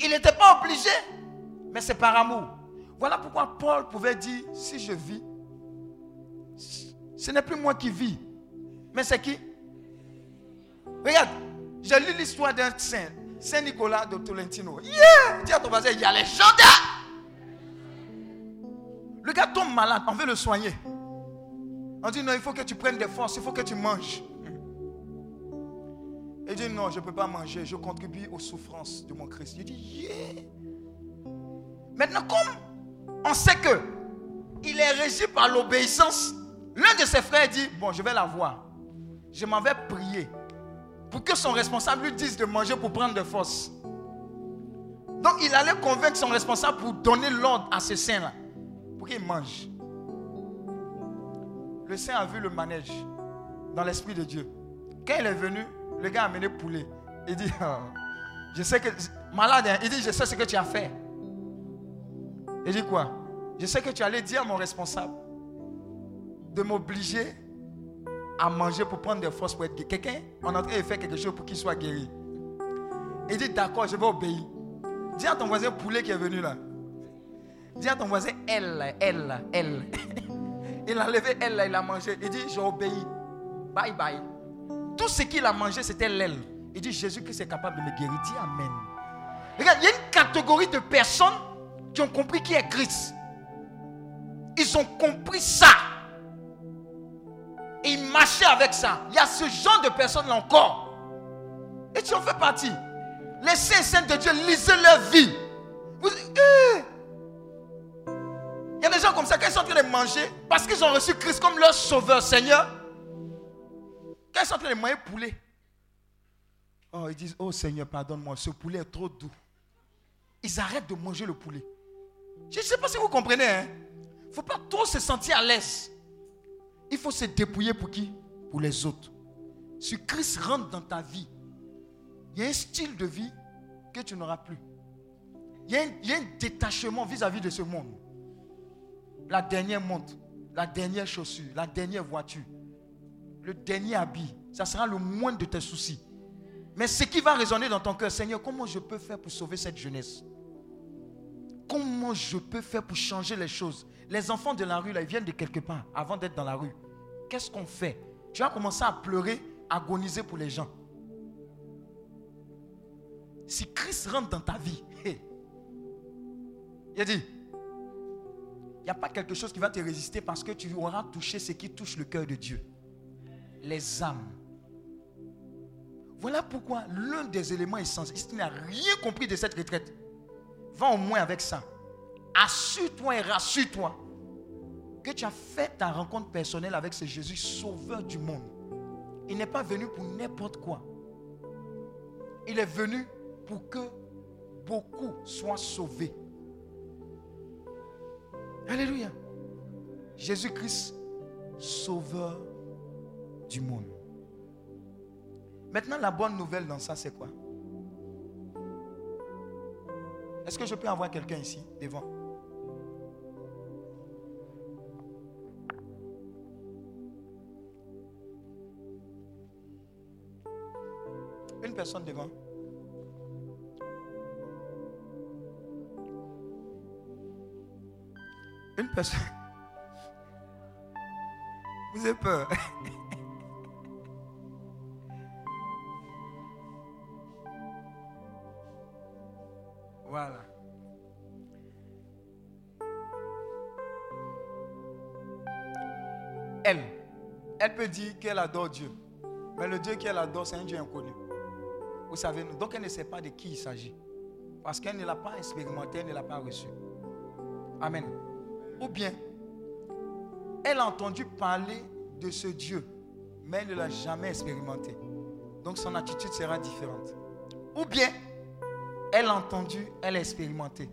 Il n'était pas obligé, mais c'est par amour. Voilà pourquoi Paul pouvait dire, si je vis, ce n'est plus moi qui vis, mais c'est qui? Regarde, j'ai lu l'histoire d'un saint, Saint Nicolas de Tolentino. Yeah Dis à ton voisin, il y a les gendarmes. Le gars tombe malade, on veut le soigner. On dit non, il faut que tu prennes des forces, il faut que tu manges. Il dit non, je ne peux pas manger, je contribue aux souffrances de mon Christ. Il dit yeah. Maintenant, comme on sait que il est régi par l'obéissance, l'un de ses frères dit bon, je vais la voir. Je m'en vais prier pour que son responsable lui dise de manger pour prendre de force. Donc il allait convaincre son responsable pour donner l'ordre à ce saint-là, pour qu'il mange. Le saint a vu le manège dans l'esprit de Dieu. Quand il est venu, le gars a amené poulet. Il dit, ah, je sais que, malade, hein. il dit, je sais ce que tu as fait. Il dit quoi? Je sais que tu allais dire à mon responsable de m'obliger à manger pour prendre des forces pour être guéri. Quelqu'un en train de faire quelque chose pour qu'il soit guéri. Il dit, d'accord, je vais obéir. Dis à ton voisin poulet qui est venu là. Dis à ton voisin elle, elle, elle. [laughs] Il a levé elle là, il a mangé. Il dit, j'ai obéi. Bye bye. Tout ce qu'il a mangé, c'était l'aile. Il dit, Jésus-Christ est capable de me guérir. Amen. Regarde, il y a une catégorie de personnes qui ont compris qui est Christ. Ils ont compris ça. Et ils marchaient avec ça. Il y a ce genre de personnes-là encore. Et tu en fais partie. Les saints et saintes de Dieu, lisez leur vie. Vous, eh! Il y a des gens comme ça, quand ils sont en train de manger, parce qu'ils ont reçu Christ comme leur sauveur, Seigneur, quand sont en train de manger poulet, oh, ils disent, oh Seigneur, pardonne-moi, ce poulet est trop doux. Ils arrêtent de manger le poulet. Je ne sais pas si vous comprenez. Il hein. ne faut pas trop se sentir à l'aise. Il faut se dépouiller pour qui? Pour les autres. Si Christ rentre dans ta vie, il y a un style de vie que tu n'auras plus. Il y, a un, détachement vis-à-vis -vis de ce monde. La dernière montre, la dernière chaussure, la dernière voiture, le dernier habit, ça sera le moindre de tes soucis. Mais ce qui va résonner dans ton cœur, Seigneur, comment je peux faire pour sauver cette jeunesse? Comment je peux faire pour changer les choses? Les enfants de la rue, là, ils viennent de quelque part avant d'être dans la rue. Qu'est-ce qu'on fait? Tu vas commencer à pleurer, agoniser pour les gens. Si Christ rentre dans ta vie, [laughs] il a dit, il n'y a pas quelque chose qui va te résister parce que tu auras touché ce qui touche le cœur de Dieu. Les âmes. Voilà pourquoi l'un des éléments essentiels, si tu n'as rien compris de cette retraite, va au moins avec ça. Assure-toi et rassure-toi que tu as fait ta rencontre personnelle avec ce Jésus sauveur du monde. Il n'est pas venu pour n'importe quoi. Il est venu pour que beaucoup soient sauvés. Alléluia. Jésus-Christ, sauveur du monde. Maintenant, la bonne nouvelle dans ça, c'est quoi? Est-ce que je peux avoir quelqu'un ici, devant? Une personne devant. Une personne. Vous avez peur. Voilà. Elle, elle peut dire qu'elle adore Dieu. Mais le Dieu qu'elle adore, c'est un Dieu inconnu. Vous savez, donc elle ne sait pas de qui il s'agit. Parce qu'elle ne l'a pas expérimenté, elle ne l'a pas reçu. Amen. Ou bien, elle a entendu parler de ce Dieu, mais elle ne l'a jamais expérimenté. Donc son attitude sera différente. Ou bien, elle a entendu, elle a expérimenté.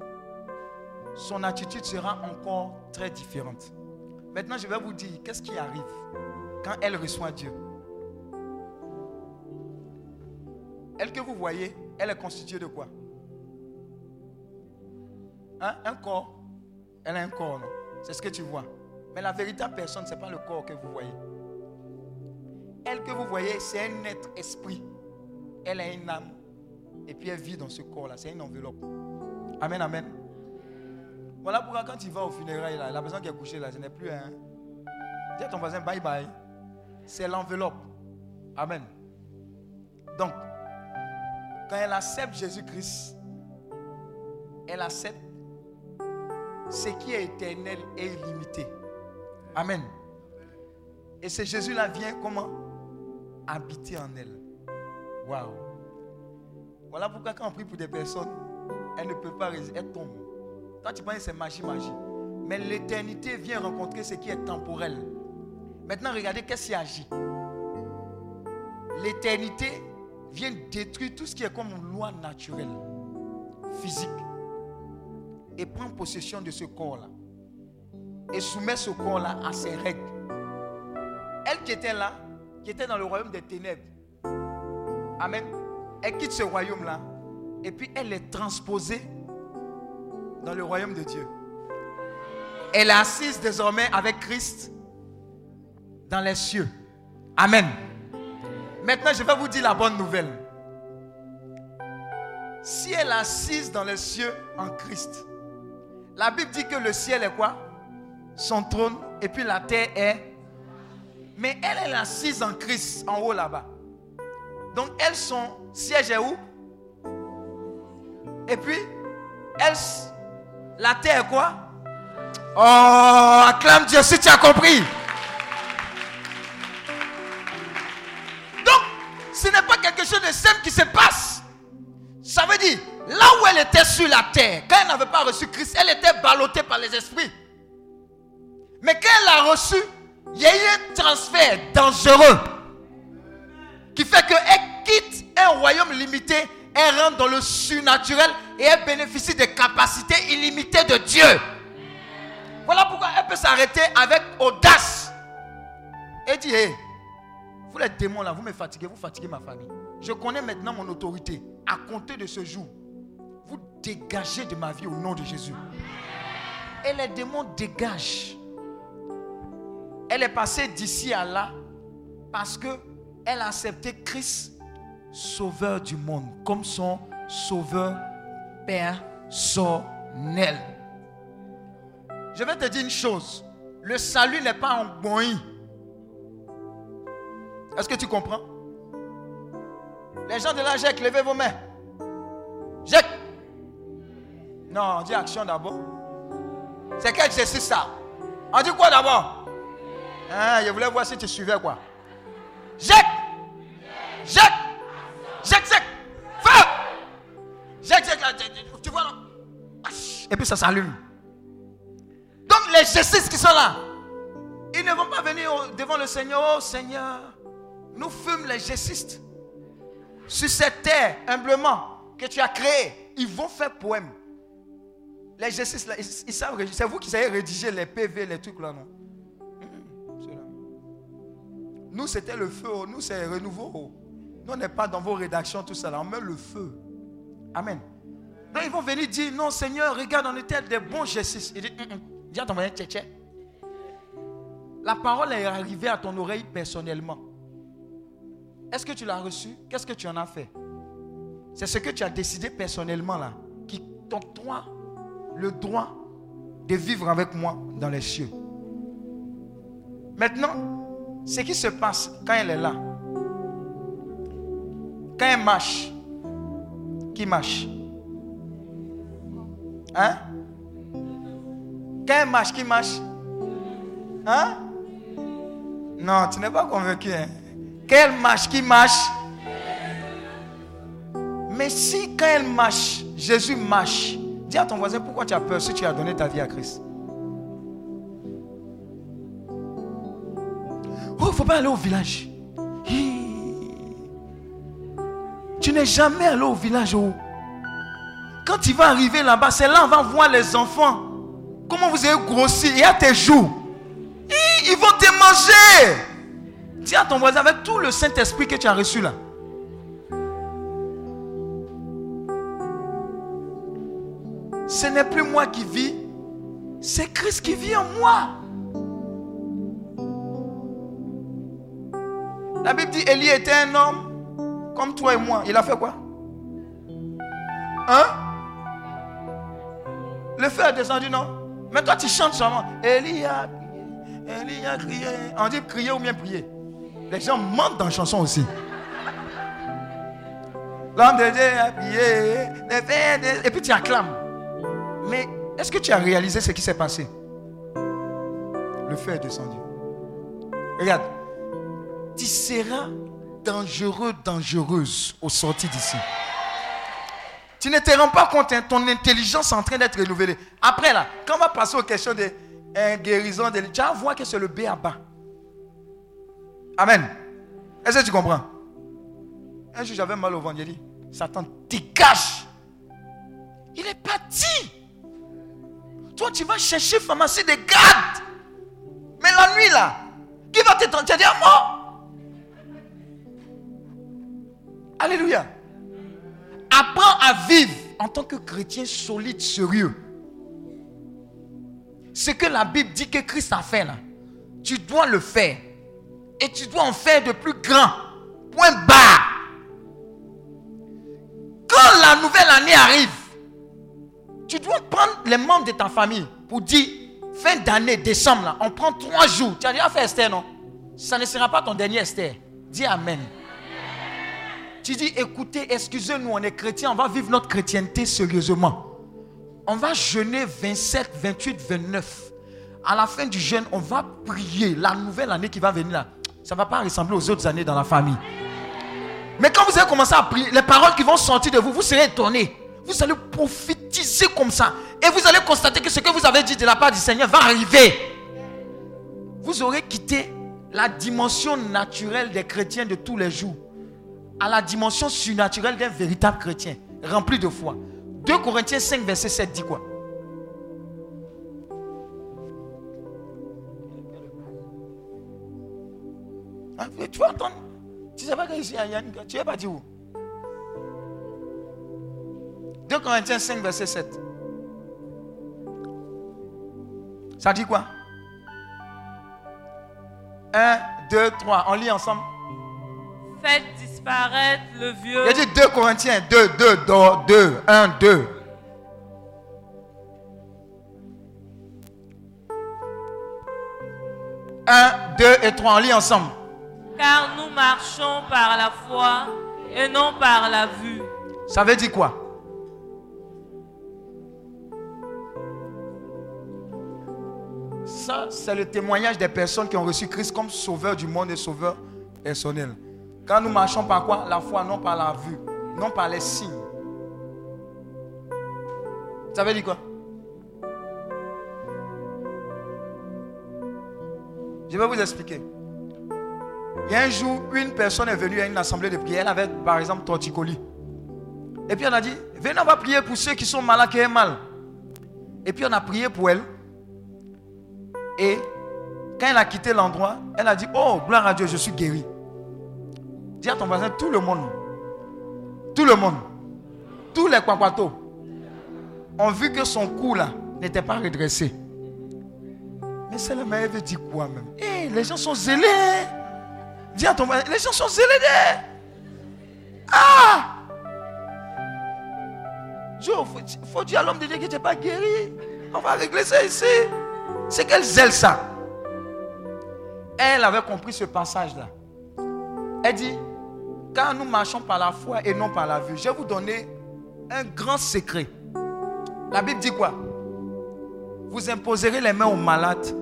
Son attitude sera encore très différente. Maintenant, je vais vous dire qu'est-ce qui arrive quand elle reçoit Dieu? Elle que vous voyez, elle est constituée de quoi? Hein? Un corps. Elle a un corps, non? C'est ce que tu vois. Mais la véritable personne, ce n'est pas le corps que vous voyez. Elle que vous voyez, c'est un être esprit. Elle a une âme et puis elle vit dans ce corps-là. C'est une enveloppe. Amen, amen. Voilà pourquoi quand il va au funérailles, là, la personne qui est couchée là, ce n'est plus un. Dis à ton voisin bye bye. C'est l'enveloppe. Amen. Donc, quand elle accepte Jésus-Christ, elle accepte ce qui est éternel et illimité. Amen. Et ce Jésus-là vient comment? Habiter en elle. Waouh. Voilà pourquoi quand on prie pour des personnes, elles ne peuvent pas résister, elles tombent. Toi, tu penses que c'est magie, magie. Mais l'éternité vient rencontrer ce qui est temporel. Maintenant, regardez qu'est-ce qui agit. L'éternité vient détruire tout ce qui est comme une loi naturelle, physique, et prend possession de ce corps-là. Et soumet ce corps-là à ses règles. Elle qui était là, qui était dans le royaume des ténèbres, Amen. Elle quitte ce royaume-là, et puis elle est transposée dans le royaume de Dieu. Elle est assise désormais avec Christ dans les cieux. Amen. Maintenant, je vais vous dire la bonne nouvelle. Si elle est assise dans les cieux en Christ, la Bible dit que le ciel est quoi? Son trône, et puis la terre est... Mais elle, est assise en Christ, en haut là-bas. Donc, elle, son siège est où? Et puis, elle, la terre est quoi? Oh, acclame Dieu si tu as compris. Donc, ce n'est pas quelque chose de simple qui se passe. Ça veut dire, là où elle était sur la terre, quand elle n'avait pas reçu Christ, elle était ballottée par les esprits. Mais quand elle l'a reçu, il y a eu un transfert dangereux qui fait qu'elle quitte un royaume limité, elle rentre dans le surnaturel et elle bénéficie des capacités illimitées de Dieu. Voilà pourquoi elle peut s'arrêter avec audace et dire, hé, vous les démons là, vous me fatiguez, vous fatiguez ma famille. Je connais maintenant mon autorité. À compter de ce jour, vous dégagez de ma vie au nom de Jésus. Et les démons dégagent. Elle est passée d'ici à là parce que elle a accepté Christ, sauveur du monde, comme son sauveur personnel. Je vais te dire une chose. Le salut n'est pas en bon. Est-ce que tu comprends? Les gens de la GEC, levez vos mains. GEC. Non, on dit action d'abord. C'est quel exercice ça? On dit quoi d'abord? Hein, je voulais voir si tu suivais quoi. Jette. Jette. Jette, jette. Feu. Jette, jette. Tu vois là? Et puis ça s'allume. Donc les exercices qui sont là, ils ne vont pas venir devant le Seigneur. Oh Seigneur, nous fûmes les gestistes. Sur cette terre, humblement, que tu as créée, ils vont faire poème. Les gestistes, là, ils, savent, c'est vous qui savez rédiger les PV, les trucs là, non? Nous, c'était le feu. Oh. Nous, c'est renouveau. Oh. Nous, on n'est pas dans vos rédactions, tout ça. Là. On met le feu. Amen. Donc, ils vont venir dire Non, Seigneur, regarde, on était des bons gestes. Il dit. Dis à ton moyen, tché, La parole est arrivée à ton oreille personnellement. Est-ce que tu l'as reçu Qu'est-ce que tu en as fait? C'est ce que tu as décidé personnellement là, qui t'octroie le droit de vivre avec moi dans les cieux. Maintenant, ce qui se passe quand elle est là, quand elle marche, qui marche? Hein? Quand elle marche, qui marche? Hein? Non, tu n'es pas convaincu. Hein? Quand elle marche, qui marche? Mais si quand elle marche, Jésus marche, dis à ton voisin pourquoi tu as peur si tu as donné ta vie à Christ? Oh, il ne faut pas aller au village. Tu n'es jamais allé au village. Oh. Quand tu vas arriver là-bas, c'est là on va voir les enfants. Comment vous avez grossi. Il y a tes jours. Ils vont te manger. Dis à ton voisin avec tout le Saint-Esprit que tu as reçu là. Ce n'est plus moi qui vis, c'est Christ qui vit en moi. La Bible dit Élie était un homme comme toi et moi. Il a fait quoi? Hein? Le feu est descendu, non? Mais toi, tu chantes seulement. Élie a crié, Élie a crié. On dit crier ou bien prier. Les gens mentent dans la chanson aussi. L'homme de Dieu a prié. Et puis tu acclames. Mais est-ce que tu as réalisé ce qui s'est passé? Le feu est descendu. Regarde. Tu seras dangereux, dangereuse au sorti d'ici. Tu ne te rends pas compte, hein, ton intelligence est en train d'être renouvelée. Après là, quand on va passer aux questions de hein, guérison, de, tu vas voir que c'est le B à bas. Amen. Est-ce que tu comprends? Un jour, j'avais mal au ventre. J'ai dit, Satan, dégage. Il est parti. Toi, tu vas chercher pharmacie de garde. Mais la nuit, là, qui va te dit à moi? Alléluia. Apprends à vivre en tant que chrétien solide, sérieux. Ce que la Bible dit que Christ a fait là, tu dois le faire. Et tu dois en faire de plus grand. Point bas. Quand la nouvelle année arrive, tu dois prendre les membres de ta famille pour dire, fin d'année, décembre, là, on prend trois jours. Tu as déjà fait Esther, non? Ça ne sera pas ton dernier Esther. Dis Amen. Tu dis, écoutez, excusez-nous, on est chrétiens, on va vivre notre chrétienté sérieusement. On va jeûner 27, 28, 29. À la fin du jeûne, on va prier. La nouvelle année qui va venir là, ça ne va pas ressembler aux autres années dans la famille. Mais quand vous allez commencer à prier, les paroles qui vont sortir de vous, vous serez étonnés. Vous allez prophétiser comme ça. Et vous allez constater que ce que vous avez dit de la part du Seigneur va arriver. Vous aurez quitté la dimension naturelle des chrétiens de tous les jours à la dimension surnaturelle d'un véritable chrétien, rempli de foi. 2 Corinthiens 5, verset 7 dit quoi? Ah, Tu vas entendre? Tu ne sais pas qu'ici, tu n'as pas dit où? 2 Corinthiens 5, verset 7. Ça dit quoi? 1, 2, 3. On lit ensemble. Faites disparaître le vieux. Il dit 2 Corinthiens 2, 2, 2, 1, 2. Un, deux et trois, on lit ensemble. Car nous marchons par la foi et non par la vue. Ça veut dire quoi? Ça, c'est le témoignage des personnes qui ont reçu Christ comme sauveur du monde et sauveur personnel. Quand nous marchons par quoi? La foi, non par la vue, non par les signes. Ça veut dire quoi? Je vais vous expliquer. Il y a un jour, une personne est venue à une assemblée de prière. Elle avait, par exemple, torticolis. Et puis on a dit, venez, on va prier pour ceux qui sont malades, qui ont mal. Et puis on a prié pour elle. Et quand elle a quitté l'endroit, elle a dit, oh, gloire à Dieu, je suis guérie. Dis à ton voisin, tout le monde, tout le monde, tous les kwakwatos ont vu que son cou là n'était pas redressé. Mais c'est le meilleur veut dire quoi même? Eh, les gens sont zélés. Dis à ton voisin, les gens sont zélés. Ah Il faut, dire à l'homme de Dieu que tu n'es pas guéri. On va régler ça ici. C'est quel zèle ça? Elle avait compris ce passage-là. Elle dit, quand nous marchons par la foi et non par la vue, je vais vous donner un grand secret. La Bible dit quoi? Vous imposerez les mains aux malades.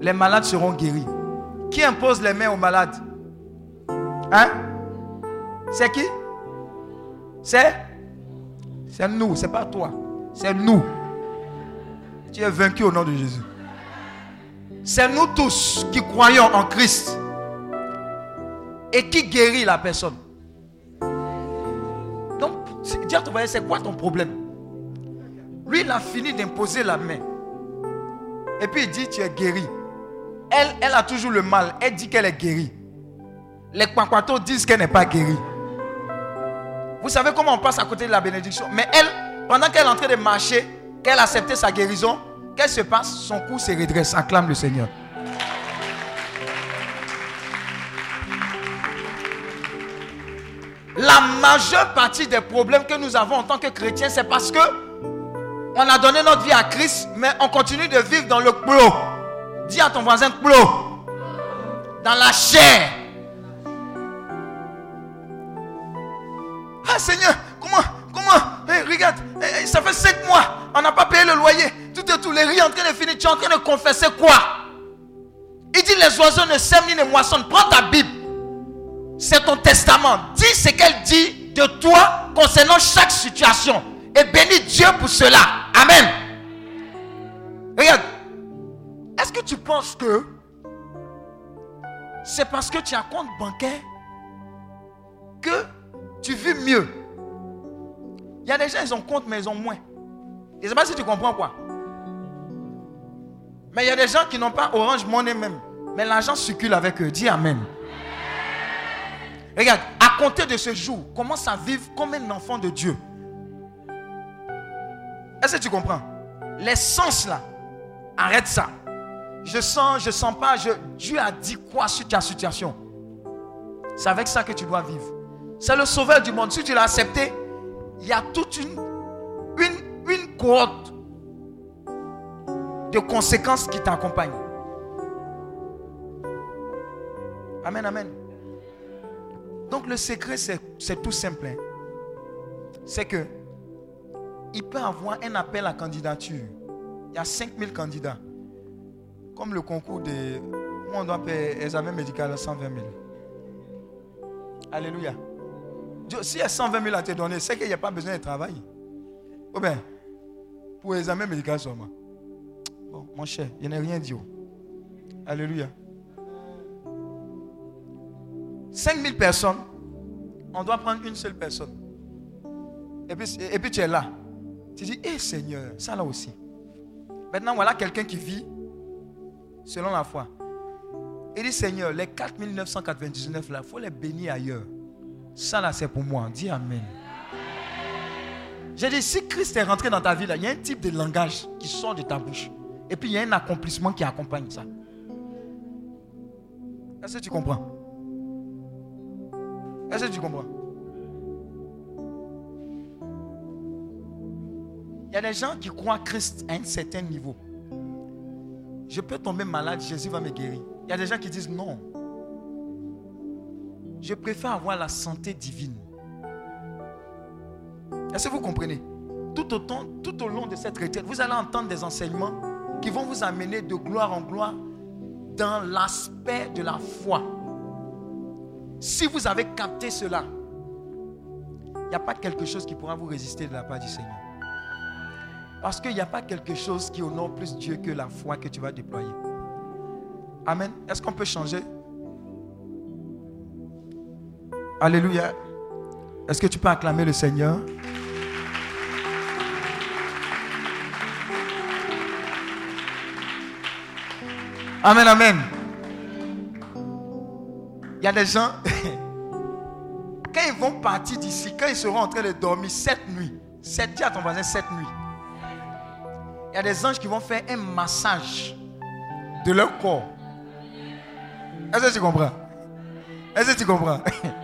Les malades seront guéris. Qui impose les mains aux malades? Hein? C'est qui? C'est? C'est nous, c'est pas toi. C'est nous. Tu es vaincu au nom de Jésus. C'est nous tous qui croyons en Christ et qui guérit la personne. Donc, voisin, c'est quoi ton problème? Lui, il a fini d'imposer la main. Et puis il dit, tu es guéri. Elle, elle a toujours le mal. Elle dit qu'elle est guérie. Les kwakwatos disent qu'elle n'est pas guérie. Vous savez comment on passe à côté de la bénédiction? Mais elle, pendant qu'elle est en train de marcher, qu'elle a accepté sa guérison, qu'est-ce qui se passe Son cou se redresse. Acclame le Seigneur. La majeure partie des problèmes que nous avons en tant que chrétiens, c'est parce que on a donné notre vie à Christ, mais on continue de vivre dans le clos. Dis à ton voisin clos. Dans la chair. Ah Seigneur, comment, comment, regarde, ça fait 5 mois, on n'a pas payé le loyer. Tout et tout, les riz en train de finir. Tu es en train de confesser quoi? Il dit les oiseaux ne sèment ni ne moissonnent. Prends ta Bible. C'est ton testament. Dis ce qu'elle dit de toi concernant chaque situation. Et bénis Dieu pour cela. Amen. Regarde. Est-ce que tu penses que c'est parce que tu as compte bancaire que tu vis mieux? Il y a des gens, ils ont compte, mais ils ont moins. Je ne sais pas si tu comprends quoi. Mais il y a des gens qui n'ont pas Orange Money même. Mais l'argent circule avec eux. Dis Amen. Regarde, à compter de ce jour, commence à vivre comme un enfant de Dieu. Est-ce que tu comprends? Les sens là, arrête ça. Je sens, je sens pas, Dieu a dit quoi sur ta situation? C'est avec ça que tu dois vivre. C'est le sauveur du monde. Si tu l'as accepté, il y a toute une, une, une cohorte de conséquences qui t'accompagnent. Amen, amen. Donc le secret, c'est tout simple. Hein. C'est que il peut avoir un appel à candidature. Il y a 5000 candidats. Comme le concours de... Moi, on doit payer examen médical à 120 000. Alléluia. S'il y a 120 000 à te donner, c'est qu'il n'y a pas besoin de travail. Ou bien, pour l'examen médical seulement. Bon, mon cher, il n'y a rien dit. Oh. Alléluia. 5000 personnes, on doit prendre une seule personne. Et puis, et puis tu es là. Tu dis, hé Seigneur, ça là aussi. Maintenant, voilà quelqu'un qui vit selon la foi. Il dit, Seigneur, les 4999 là, il faut les bénir ailleurs. Ça là, c'est pour moi. Dis Amen. J'ai dit, si Christ est rentré dans ta vie, là, il y a un type de langage qui sort de ta bouche. Et puis il y a un accomplissement qui accompagne ça. Est-ce que tu comprends? Est-ce que tu comprends? Il y a des gens qui croient Christ à un certain niveau. Je peux tomber malade, Jésus va me guérir. Il y a des gens qui disent non. Je préfère avoir la santé divine. Est-ce que vous comprenez? Tout, autant, tout au long de cette retraite, vous allez entendre des enseignements qui vont vous amener de gloire en gloire dans l'aspect de la foi. Si vous avez capté cela, il n'y a pas quelque chose qui pourra vous résister de la part du Seigneur. Parce qu'il n'y a pas quelque chose qui honore plus Dieu que la foi que tu vas déployer. Amen. Est-ce qu'on peut changer? Alléluia. Est-ce que tu peux acclamer le Seigneur? Amen, amen. Il y a des gens, [laughs] quand ils vont partir d'ici, quand ils seront en train de dormir cette nuit, sept, dis à ton voisin cette nuit, il y a des anges qui vont faire un massage de leur corps. Est-ce que tu comprends? Est-ce que tu comprends? [laughs]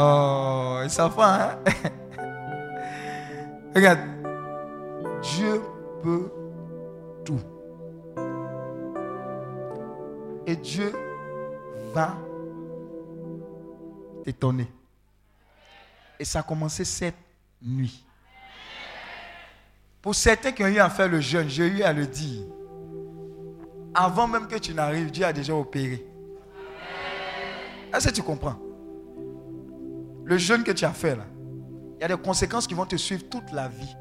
Oh, ça va, hein? [laughs] Regarde, Dieu peut tout. Et Dieu va t'étonner. Et ça a commencé cette nuit. Pour certains qui ont eu à faire le jeûne, j'ai eu à le dire. Avant même que tu n'arrives, Dieu a déjà opéré. Est-ce que tu comprends? Le jeûne que tu as fait là, il y a des conséquences qui vont te suivre toute la vie.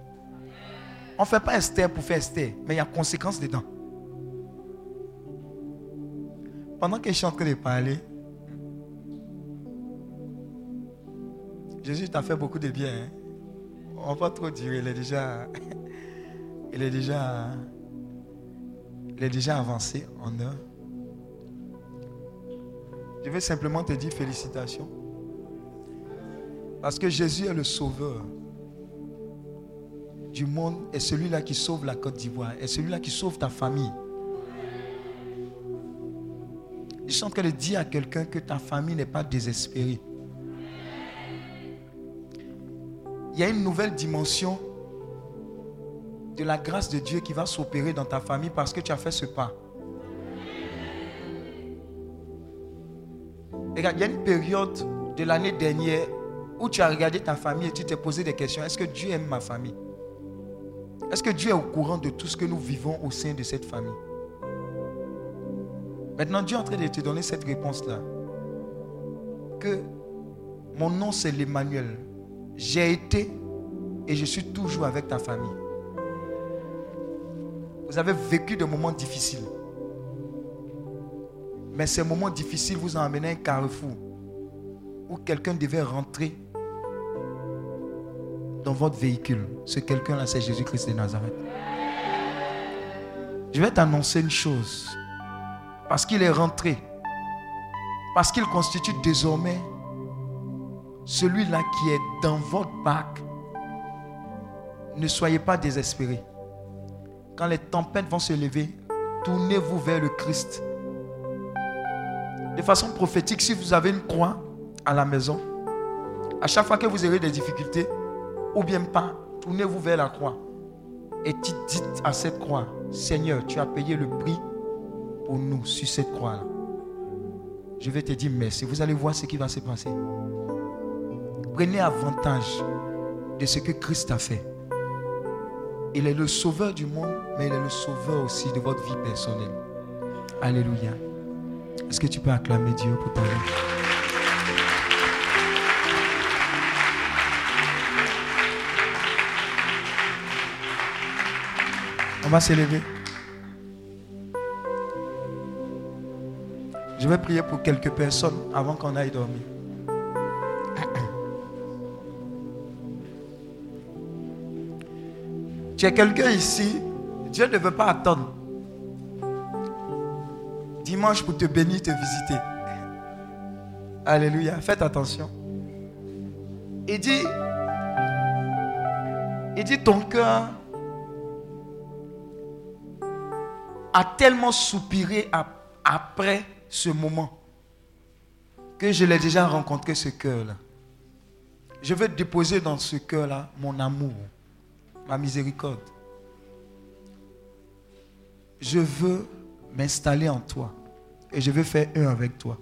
On ne fait pas Esther pour faire Esther, mais il y a conséquences dedans. Pendant que je suis en train de parler, Jésus t'a fait beaucoup de bien. Hein. On va pas trop dire, il est déjà, [laughs] il est déjà, il est déjà avancé en heure. Je vais simplement te dire félicitations. Parce que Jésus est le sauveur du monde, et celui-là qui sauve la Côte d'Ivoire, et celui-là qui sauve ta famille. Je suis en train de dire à quelqu'un que ta famille n'est pas désespérée. il y a une nouvelle dimension de la grâce de Dieu qui va s'opérer dans ta famille parce que tu as fait ce pas. Il y a une période de l'année dernière où tu as regardé ta famille et tu t'es posé des questions. Est-ce que Dieu aime ma famille? Est-ce que Dieu est au courant de tout ce que nous vivons au sein de cette famille? Maintenant, Dieu est en train de te donner cette réponse-là. Que mon nom c'est l'Emmanuel. J'ai été et je suis toujours avec ta famille. Vous avez vécu des moments difficiles. Mais ces moments difficiles vous ont amené à un carrefour où quelqu'un devait rentrer dans votre véhicule. Ce quelqu'un-là, c'est Jésus-Christ de Nazareth. Je vais t'annoncer une chose. Parce qu'il est rentré. Parce qu'il constitue désormais celui-là qui est dans votre bac. Ne soyez pas désespérés. Quand les tempêtes vont se lever, tournez-vous vers le Christ. De façon prophétique, si vous avez une croix à la maison, à chaque fois que vous aurez des difficultés, ou bien pas, tournez-vous vers la croix. Et dites à cette croix, Seigneur, tu as payé le prix pour nous sur cette croix-là. Je vais te dire merci. Vous allez voir ce qui va se passer. Prenez avantage de ce que Christ a fait. Il est le sauveur du monde, mais il est le sauveur aussi de votre vie personnelle. Alléluia. Est-ce que tu peux acclamer Dieu pour ta vie? On va s'élever. Je vais prier pour quelques personnes avant qu'on aille dormir. Tu es quelqu'un ici, Dieu ne veut pas attendre. Dimanche pour te bénir, te visiter. Alléluia. Faites attention. Il dit, il dit ton cœur a tellement soupiré après ce moment que je l'ai déjà rencontré ce cœur-là. Je vais déposer dans ce cœur-là mon amour ma miséricorde. Je veux m'installer en toi et je veux faire un avec toi.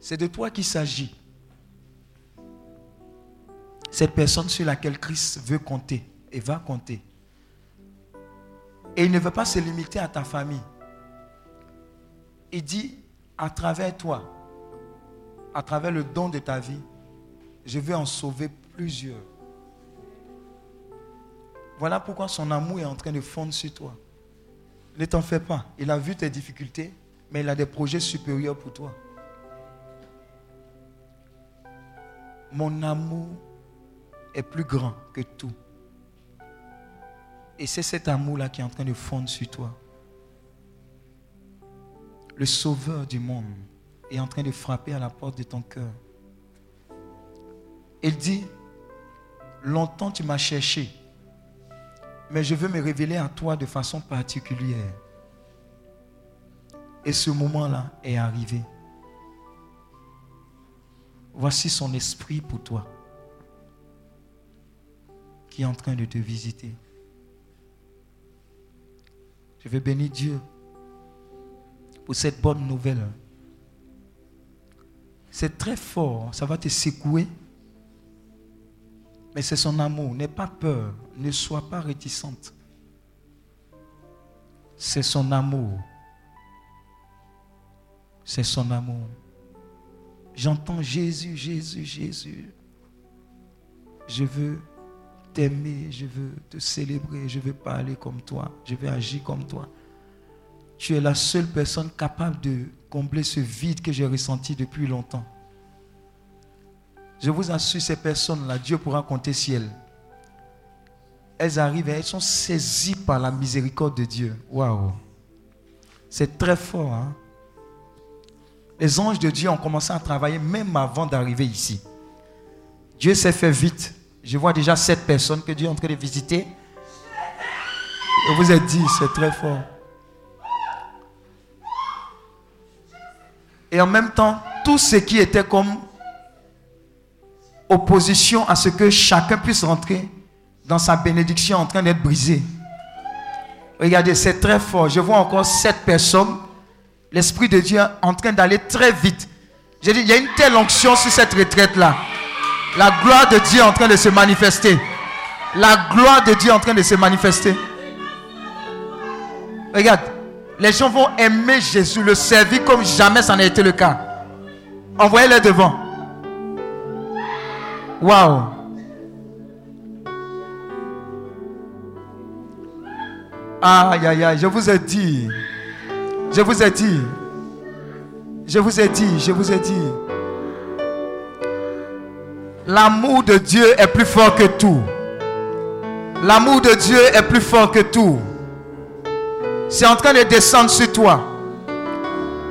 C'est de toi qu'il s'agit. Cette personne sur laquelle Christ veut compter et va compter. Et il ne veut pas se limiter à ta famille. Il dit, à travers toi, à travers le don de ta vie, je vais en sauver plusieurs. Voilà pourquoi son amour est en train de fondre sur toi. Ne t'en fais pas. Il a vu tes difficultés, mais il a des projets supérieurs pour toi. Mon amour est plus grand que tout. Et c'est cet amour-là qui est en train de fondre sur toi. Le sauveur du monde est en train de frapper à la porte de ton cœur. Il dit, longtemps tu m'as cherché, mais je veux me révéler à toi de façon particulière. Et ce moment-là est arrivé. Voici son esprit pour toi qui est en train de te visiter. Je veux bénir Dieu pour cette bonne nouvelle. C'est très fort, ça va te secouer. Mais c'est son amour. N'aie pas peur. Ne sois pas réticente. C'est son amour. C'est son amour. J'entends Jésus, Jésus, Jésus. Je veux t'aimer, je veux te célébrer, je veux parler comme toi, je veux agir comme toi. Tu es la seule personne capable de combler ce vide que j'ai ressenti depuis longtemps. Je vous assure, ces personnes-là, Dieu pourra compter si elles. Elles arrivent et elles sont saisies par la miséricorde de Dieu. Waouh! C'est très fort. Hein? Les anges de Dieu ont commencé à travailler même avant d'arriver ici. Dieu s'est fait vite. Je vois déjà sept personnes que Dieu est en train de visiter. Je vous ai dit, c'est très fort. Et en même temps, tout ce qui était comme opposition à ce que chacun puisse rentrer dans sa bénédiction en train d'être brisé. Regardez, c'est très fort. Je vois encore sept personnes. L'Esprit de Dieu en train d'aller très vite. J'ai dit, il y a une telle onction sur cette retraite-là. La gloire de Dieu en train de se manifester. La gloire de Dieu en train de se manifester. Regarde, les gens vont aimer Jésus, le servir comme jamais ça n'a été le cas. Envoyez-les devant. Waouh. Aïe, aïe, aïe, je vous ai dit. Je vous ai dit. Je vous ai dit, je vous ai dit. L'amour de Dieu est plus fort que tout. L'amour de Dieu est plus fort que tout. C'est en train de descendre sur toi.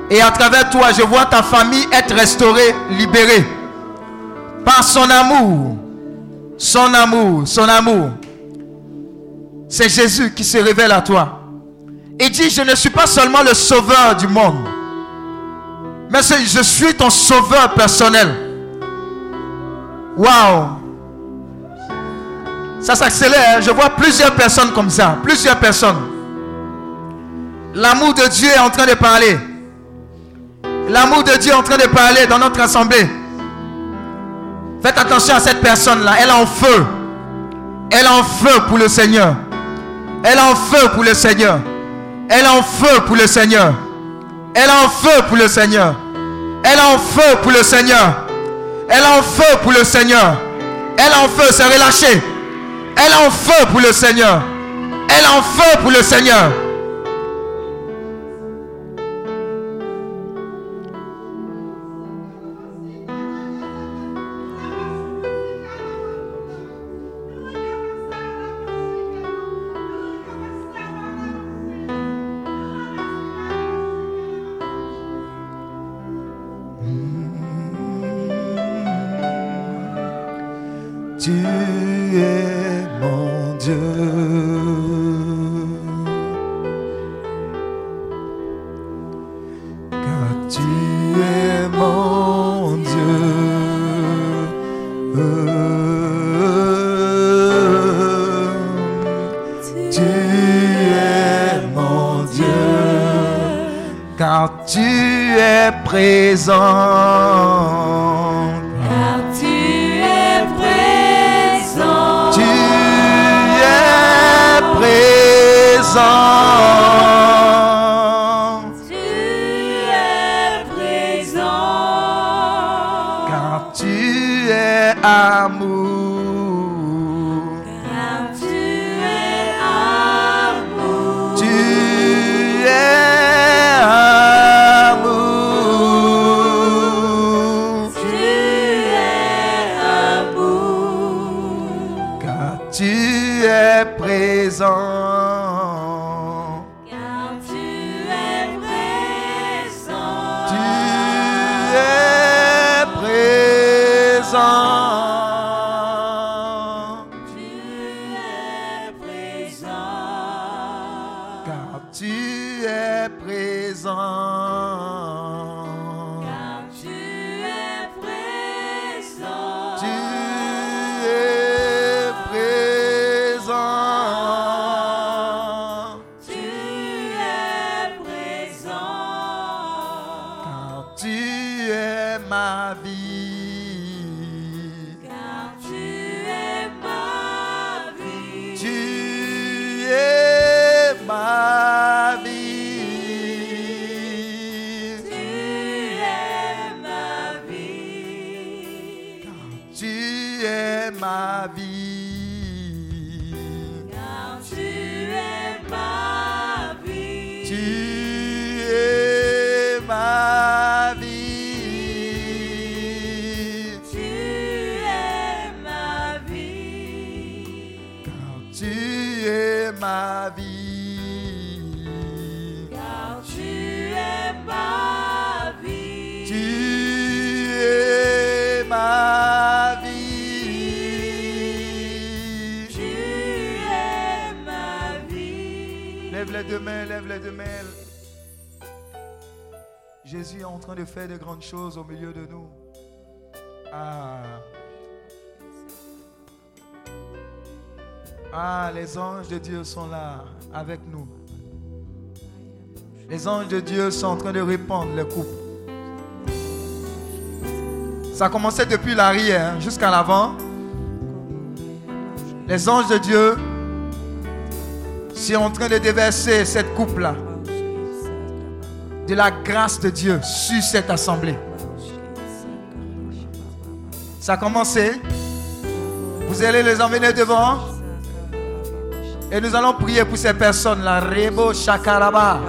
Et à travers toi, je vois ta famille être restaurée, libérée. Par son amour. Son amour, son amour. C'est Jésus qui se révèle à toi. Et dit, je ne suis pas seulement le sauveur du monde. Mais je suis ton sauveur personnel. Waouh. Ça s'accélère. Hein. Je vois plusieurs personnes comme ça. Plusieurs personnes. L'amour de Dieu est en train de parler. L'amour de Dieu est en train de parler dans notre assemblée. Faites attention à cette personne-là. Elle est en feu. Elle est en feu pour le Seigneur. Elle est en feu pour le Seigneur. Elle est en feu pour le Seigneur. Elle est en feu pour le Seigneur. Elle est en feu pour le Seigneur. Elle en feu pour le Seigneur. Elle en feu, c'est relâché. Elle en feu pour le Seigneur. Elle en feu pour le Seigneur. de faire de grandes choses au milieu de nous. Ah. Ah, les anges de Dieu sont là avec nous. Les anges de Dieu sont en train de répandre le couple. Ça commençait depuis l'arrière hein, jusqu'à l'avant. Les anges de Dieu sont en train de déverser cette coupe-là de la grâce de Dieu sur cette assemblée. Ça a commencé. Vous allez les emmener devant. Et nous allons prier pour ces personnes-là. Rebo Shakaraba.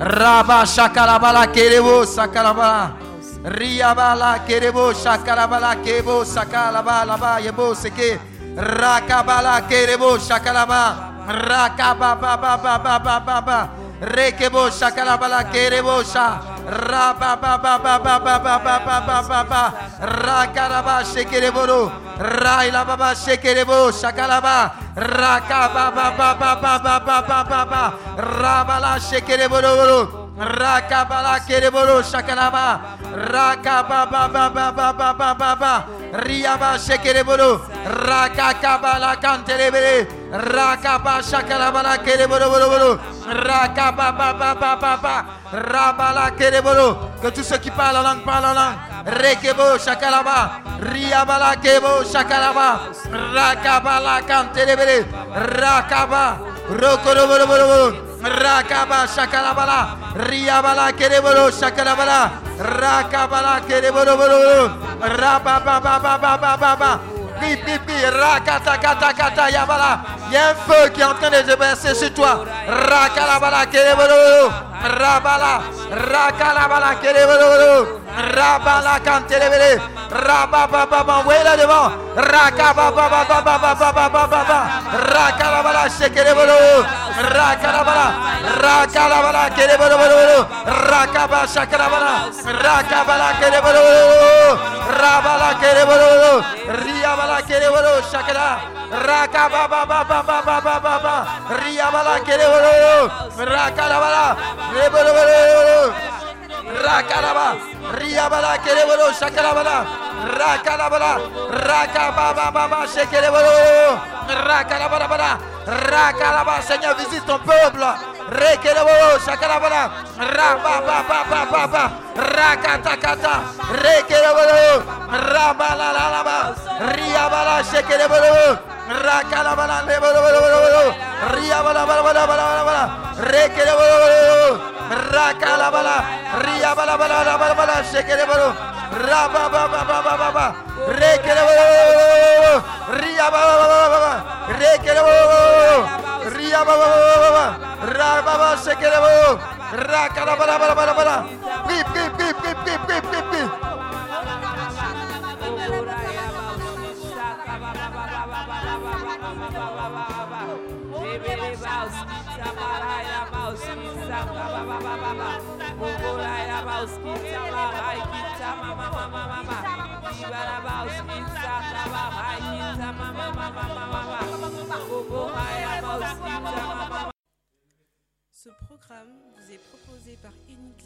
Raba Shakarabala Kerebo Sakarabala. Riabala Kerebo Shakarabala Kebo Sakalaba Laba Yebo Seke. Rakabala Kerebo Shakalaba. Rakababa Baba Baba Baba. Rekebosha kalabala kerebosha. Raba ba ba ba ba ba ba ba ba ba ba shakalaba. Ba ba ba Rakabala kerebolo shakalaba. Rakababa baba baba baba baba. Riaba shekerebolo. Rakakabala kanterebele. Rakaba shakalabala kerebolo bolo bolo. Rakaba baba baba baba. Rabala kerebolo. Que tous ceux qui parlent en langue parlent en langue. Rekebo shakalaba. Riabala kebo shakalaba. Rakabala kanterebele. Rakaba. Rokorobolo. Rakaba shakalabala, riabala kerebolo shakalabala, rakabala kerebolo bolo, rabababababababa, pi pi pi, rakata kata kata yabala. Il y a un feu qui est en train de se verser sur toi. Rakalabala kerebolo, Rabala, Rakalabala, Kelebolo, Rabala, Cantelebele, Rababa, Baba, Wela devant, Rakaba, Baba, Baba, Baba, Baba, Baba, Rakalabala, Shekelebolo, Rakalabala, Rakalabala, Rakaba, Shakalabala, Rakabala, Kelebolo, Rabala, Kelebolo, Riabala, Kelebolo, Shakala, rakabababababababa, riabala kerebolo, rakalabala, kerebolo, rakalaba, riabala kerebolo shakalabala, rakalabala, rakababababa shekerebolo, rakalabala, rakalaba, Seigneur visite ton peuple. Rekelebo, shakalabala, rabababababa, rakatacata, requerebolo, rabalalalaba, riabala shekerebolo, rakalabala lebolobolo, riabalabalabalabalabala, requerebolo, rakalabala, riabalabalabalabalabala shekerebolo, rababababababa, requerebolo, riabalabalabala, requerebolo, riabalabalabala, rababa shekerebolo, rakalabalabalabala, pip, pip, Ce programme vous est proposé par Unique